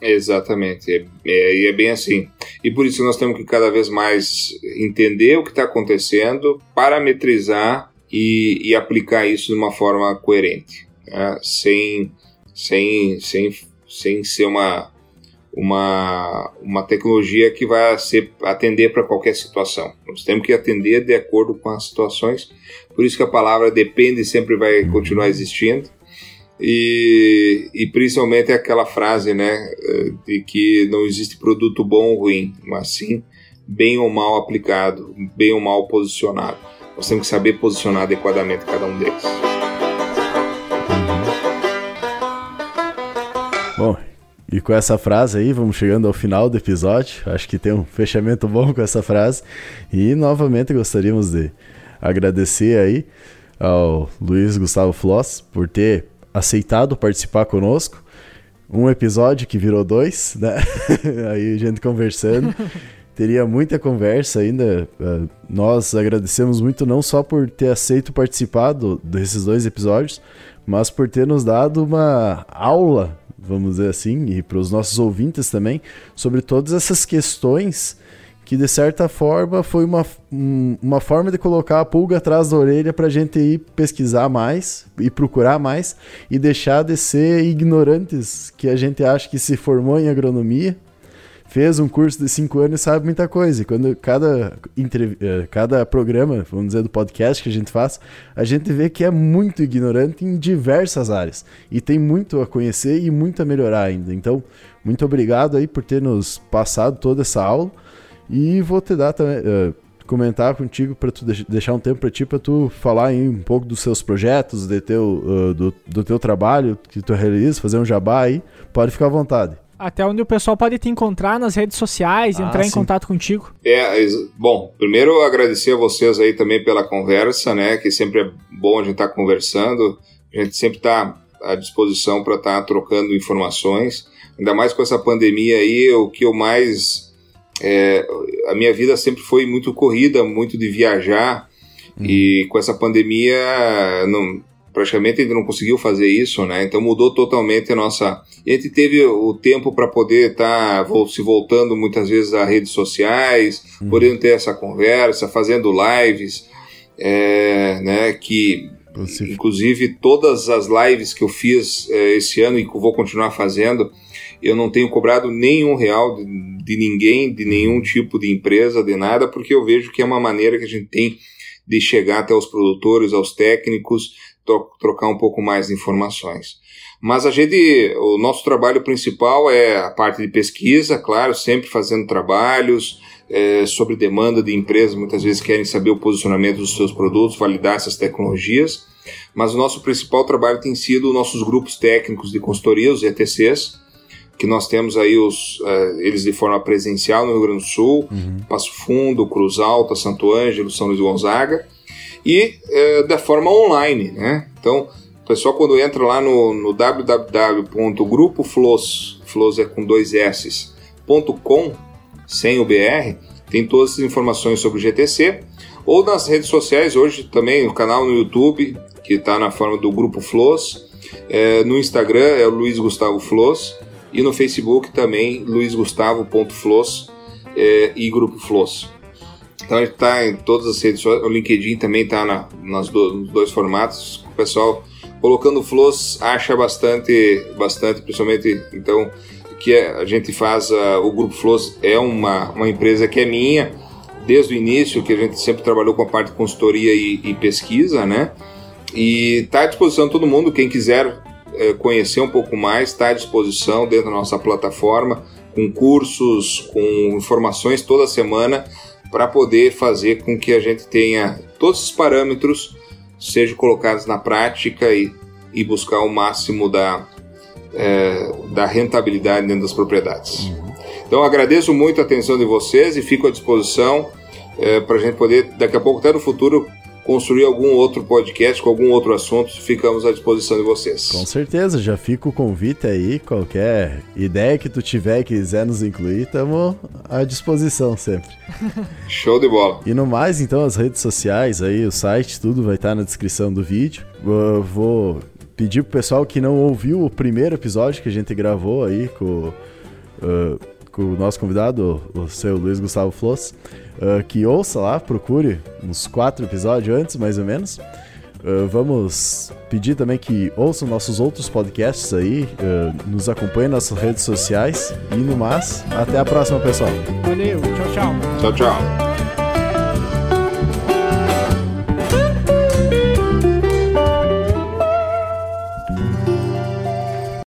Exatamente, é, é, e é bem assim. E por isso nós temos que cada vez mais entender o que está acontecendo, parametrizar e, e aplicar isso de uma forma coerente, né? sem, sem, sem, sem ser uma, uma, uma tecnologia que vai ser, atender para qualquer situação. Nós temos que atender de acordo com as situações, por isso que a palavra depende sempre vai continuar existindo. E, e principalmente aquela frase, né, de que não existe produto bom ou ruim, mas sim bem ou mal aplicado, bem ou mal posicionado. Nós temos que saber posicionar adequadamente cada um deles. Bom, e com essa frase aí, vamos chegando ao final do episódio. Acho que tem um fechamento bom com essa frase. E novamente gostaríamos de agradecer aí ao Luiz Gustavo Floss por ter aceitado participar conosco. Um episódio que virou dois, né? <laughs> aí a gente conversando. Teria muita conversa ainda. Uh, nós agradecemos muito não só por ter aceito participar do, desses dois episódios, mas por ter nos dado uma aula, vamos dizer assim, e para os nossos ouvintes também, sobre todas essas questões que de certa forma foi uma, uma forma de colocar a pulga atrás da orelha para a gente ir pesquisar mais e procurar mais e deixar de ser ignorantes que a gente acha que se formou em agronomia, fez um curso de cinco anos e sabe muita coisa. E quando cada, eh, cada programa, vamos dizer, do podcast que a gente faz, a gente vê que é muito ignorante em diversas áreas e tem muito a conhecer e muito a melhorar ainda. Então, muito obrigado aí por ter nos passado toda essa aula. E vou te dar também. Uh, comentar contigo para tu deixar um tempo para ti para tu falar aí um pouco dos seus projetos, de teu, uh, do, do teu trabalho que tu realiza, fazer um jabá aí, pode ficar à vontade. Até onde o pessoal pode te encontrar nas redes sociais, ah, entrar sim. em contato contigo. É, bom, primeiro agradecer a vocês aí também pela conversa, né? Que sempre é bom a gente estar tá conversando, a gente sempre está à disposição para estar tá trocando informações. Ainda mais com essa pandemia aí, o que eu mais é, a minha vida sempre foi muito corrida, muito de viajar, uhum. e com essa pandemia não, praticamente ainda não conseguiu fazer isso, né? Então mudou totalmente a nossa. A gente teve o tempo para poder estar tá se voltando muitas vezes a redes sociais, uhum. podendo ter essa conversa, fazendo lives, é, né? Que inclusive todas as lives que eu fiz é, esse ano e que vou continuar fazendo eu não tenho cobrado nenhum real de, de ninguém, de nenhum tipo de empresa, de nada, porque eu vejo que é uma maneira que a gente tem de chegar até os produtores, aos técnicos, trocar um pouco mais de informações. Mas a gente, o nosso trabalho principal é a parte de pesquisa, claro, sempre fazendo trabalhos é, sobre demanda de empresas, muitas vezes querem saber o posicionamento dos seus produtos, validar essas tecnologias. Mas o nosso principal trabalho tem sido nossos grupos técnicos de consultoria, os ETCs, que nós temos aí os, uh, eles de forma presencial no Rio Grande do Sul, uhum. Passo Fundo, Cruz Alta, Santo Ângelo, São Luís Gonzaga, e uh, da forma online, né? Então, o pessoal quando entra lá no, no www.grupoflows, flows é com dois S, .com, sem o BR, tem todas as informações sobre o GTC, ou nas redes sociais, hoje também o canal no YouTube, que está na forma do Grupo Flows, é, no Instagram é o Luiz Gustavo Flows, e no Facebook também, luizgustavo.flos é, e Grupo Flos. Então a gente está em todas as redes sociais, o LinkedIn também está na, nas do, nos dois formatos. O pessoal colocando Flos acha bastante, bastante, principalmente então que a gente faz, uh, o Grupo Flos é uma, uma empresa que é minha, desde o início, que a gente sempre trabalhou com a parte de consultoria e, e pesquisa, né? E está à disposição de todo mundo, quem quiser é, conhecer um pouco mais, está à disposição dentro da nossa plataforma, com cursos, com informações toda semana, para poder fazer com que a gente tenha todos os parâmetros sejam colocados na prática e, e buscar o máximo da, é, da rentabilidade dentro das propriedades. Uhum. Então agradeço muito a atenção de vocês e fico à disposição é, para a gente poder, daqui a pouco, até no futuro, construir algum outro podcast com algum outro assunto, ficamos à disposição de vocês. Com certeza, já fica o convite aí, qualquer ideia que tu tiver e quiser nos incluir, estamos à disposição sempre. <laughs> Show de bola. E no mais, então, as redes sociais aí, o site, tudo vai estar na descrição do vídeo. Eu vou pedir pro pessoal que não ouviu o primeiro episódio que a gente gravou aí com, uh, com o nosso convidado, o seu Luiz Gustavo Floss, uh, que ouça lá, procure uns quatro episódios antes, mais ou menos. Uh, vamos pedir também que ouçam nossos outros podcasts aí, uh, nos acompanhem nas redes sociais e no mais, até a próxima, pessoal. Valeu, tchau, tchau. Tchau, tchau.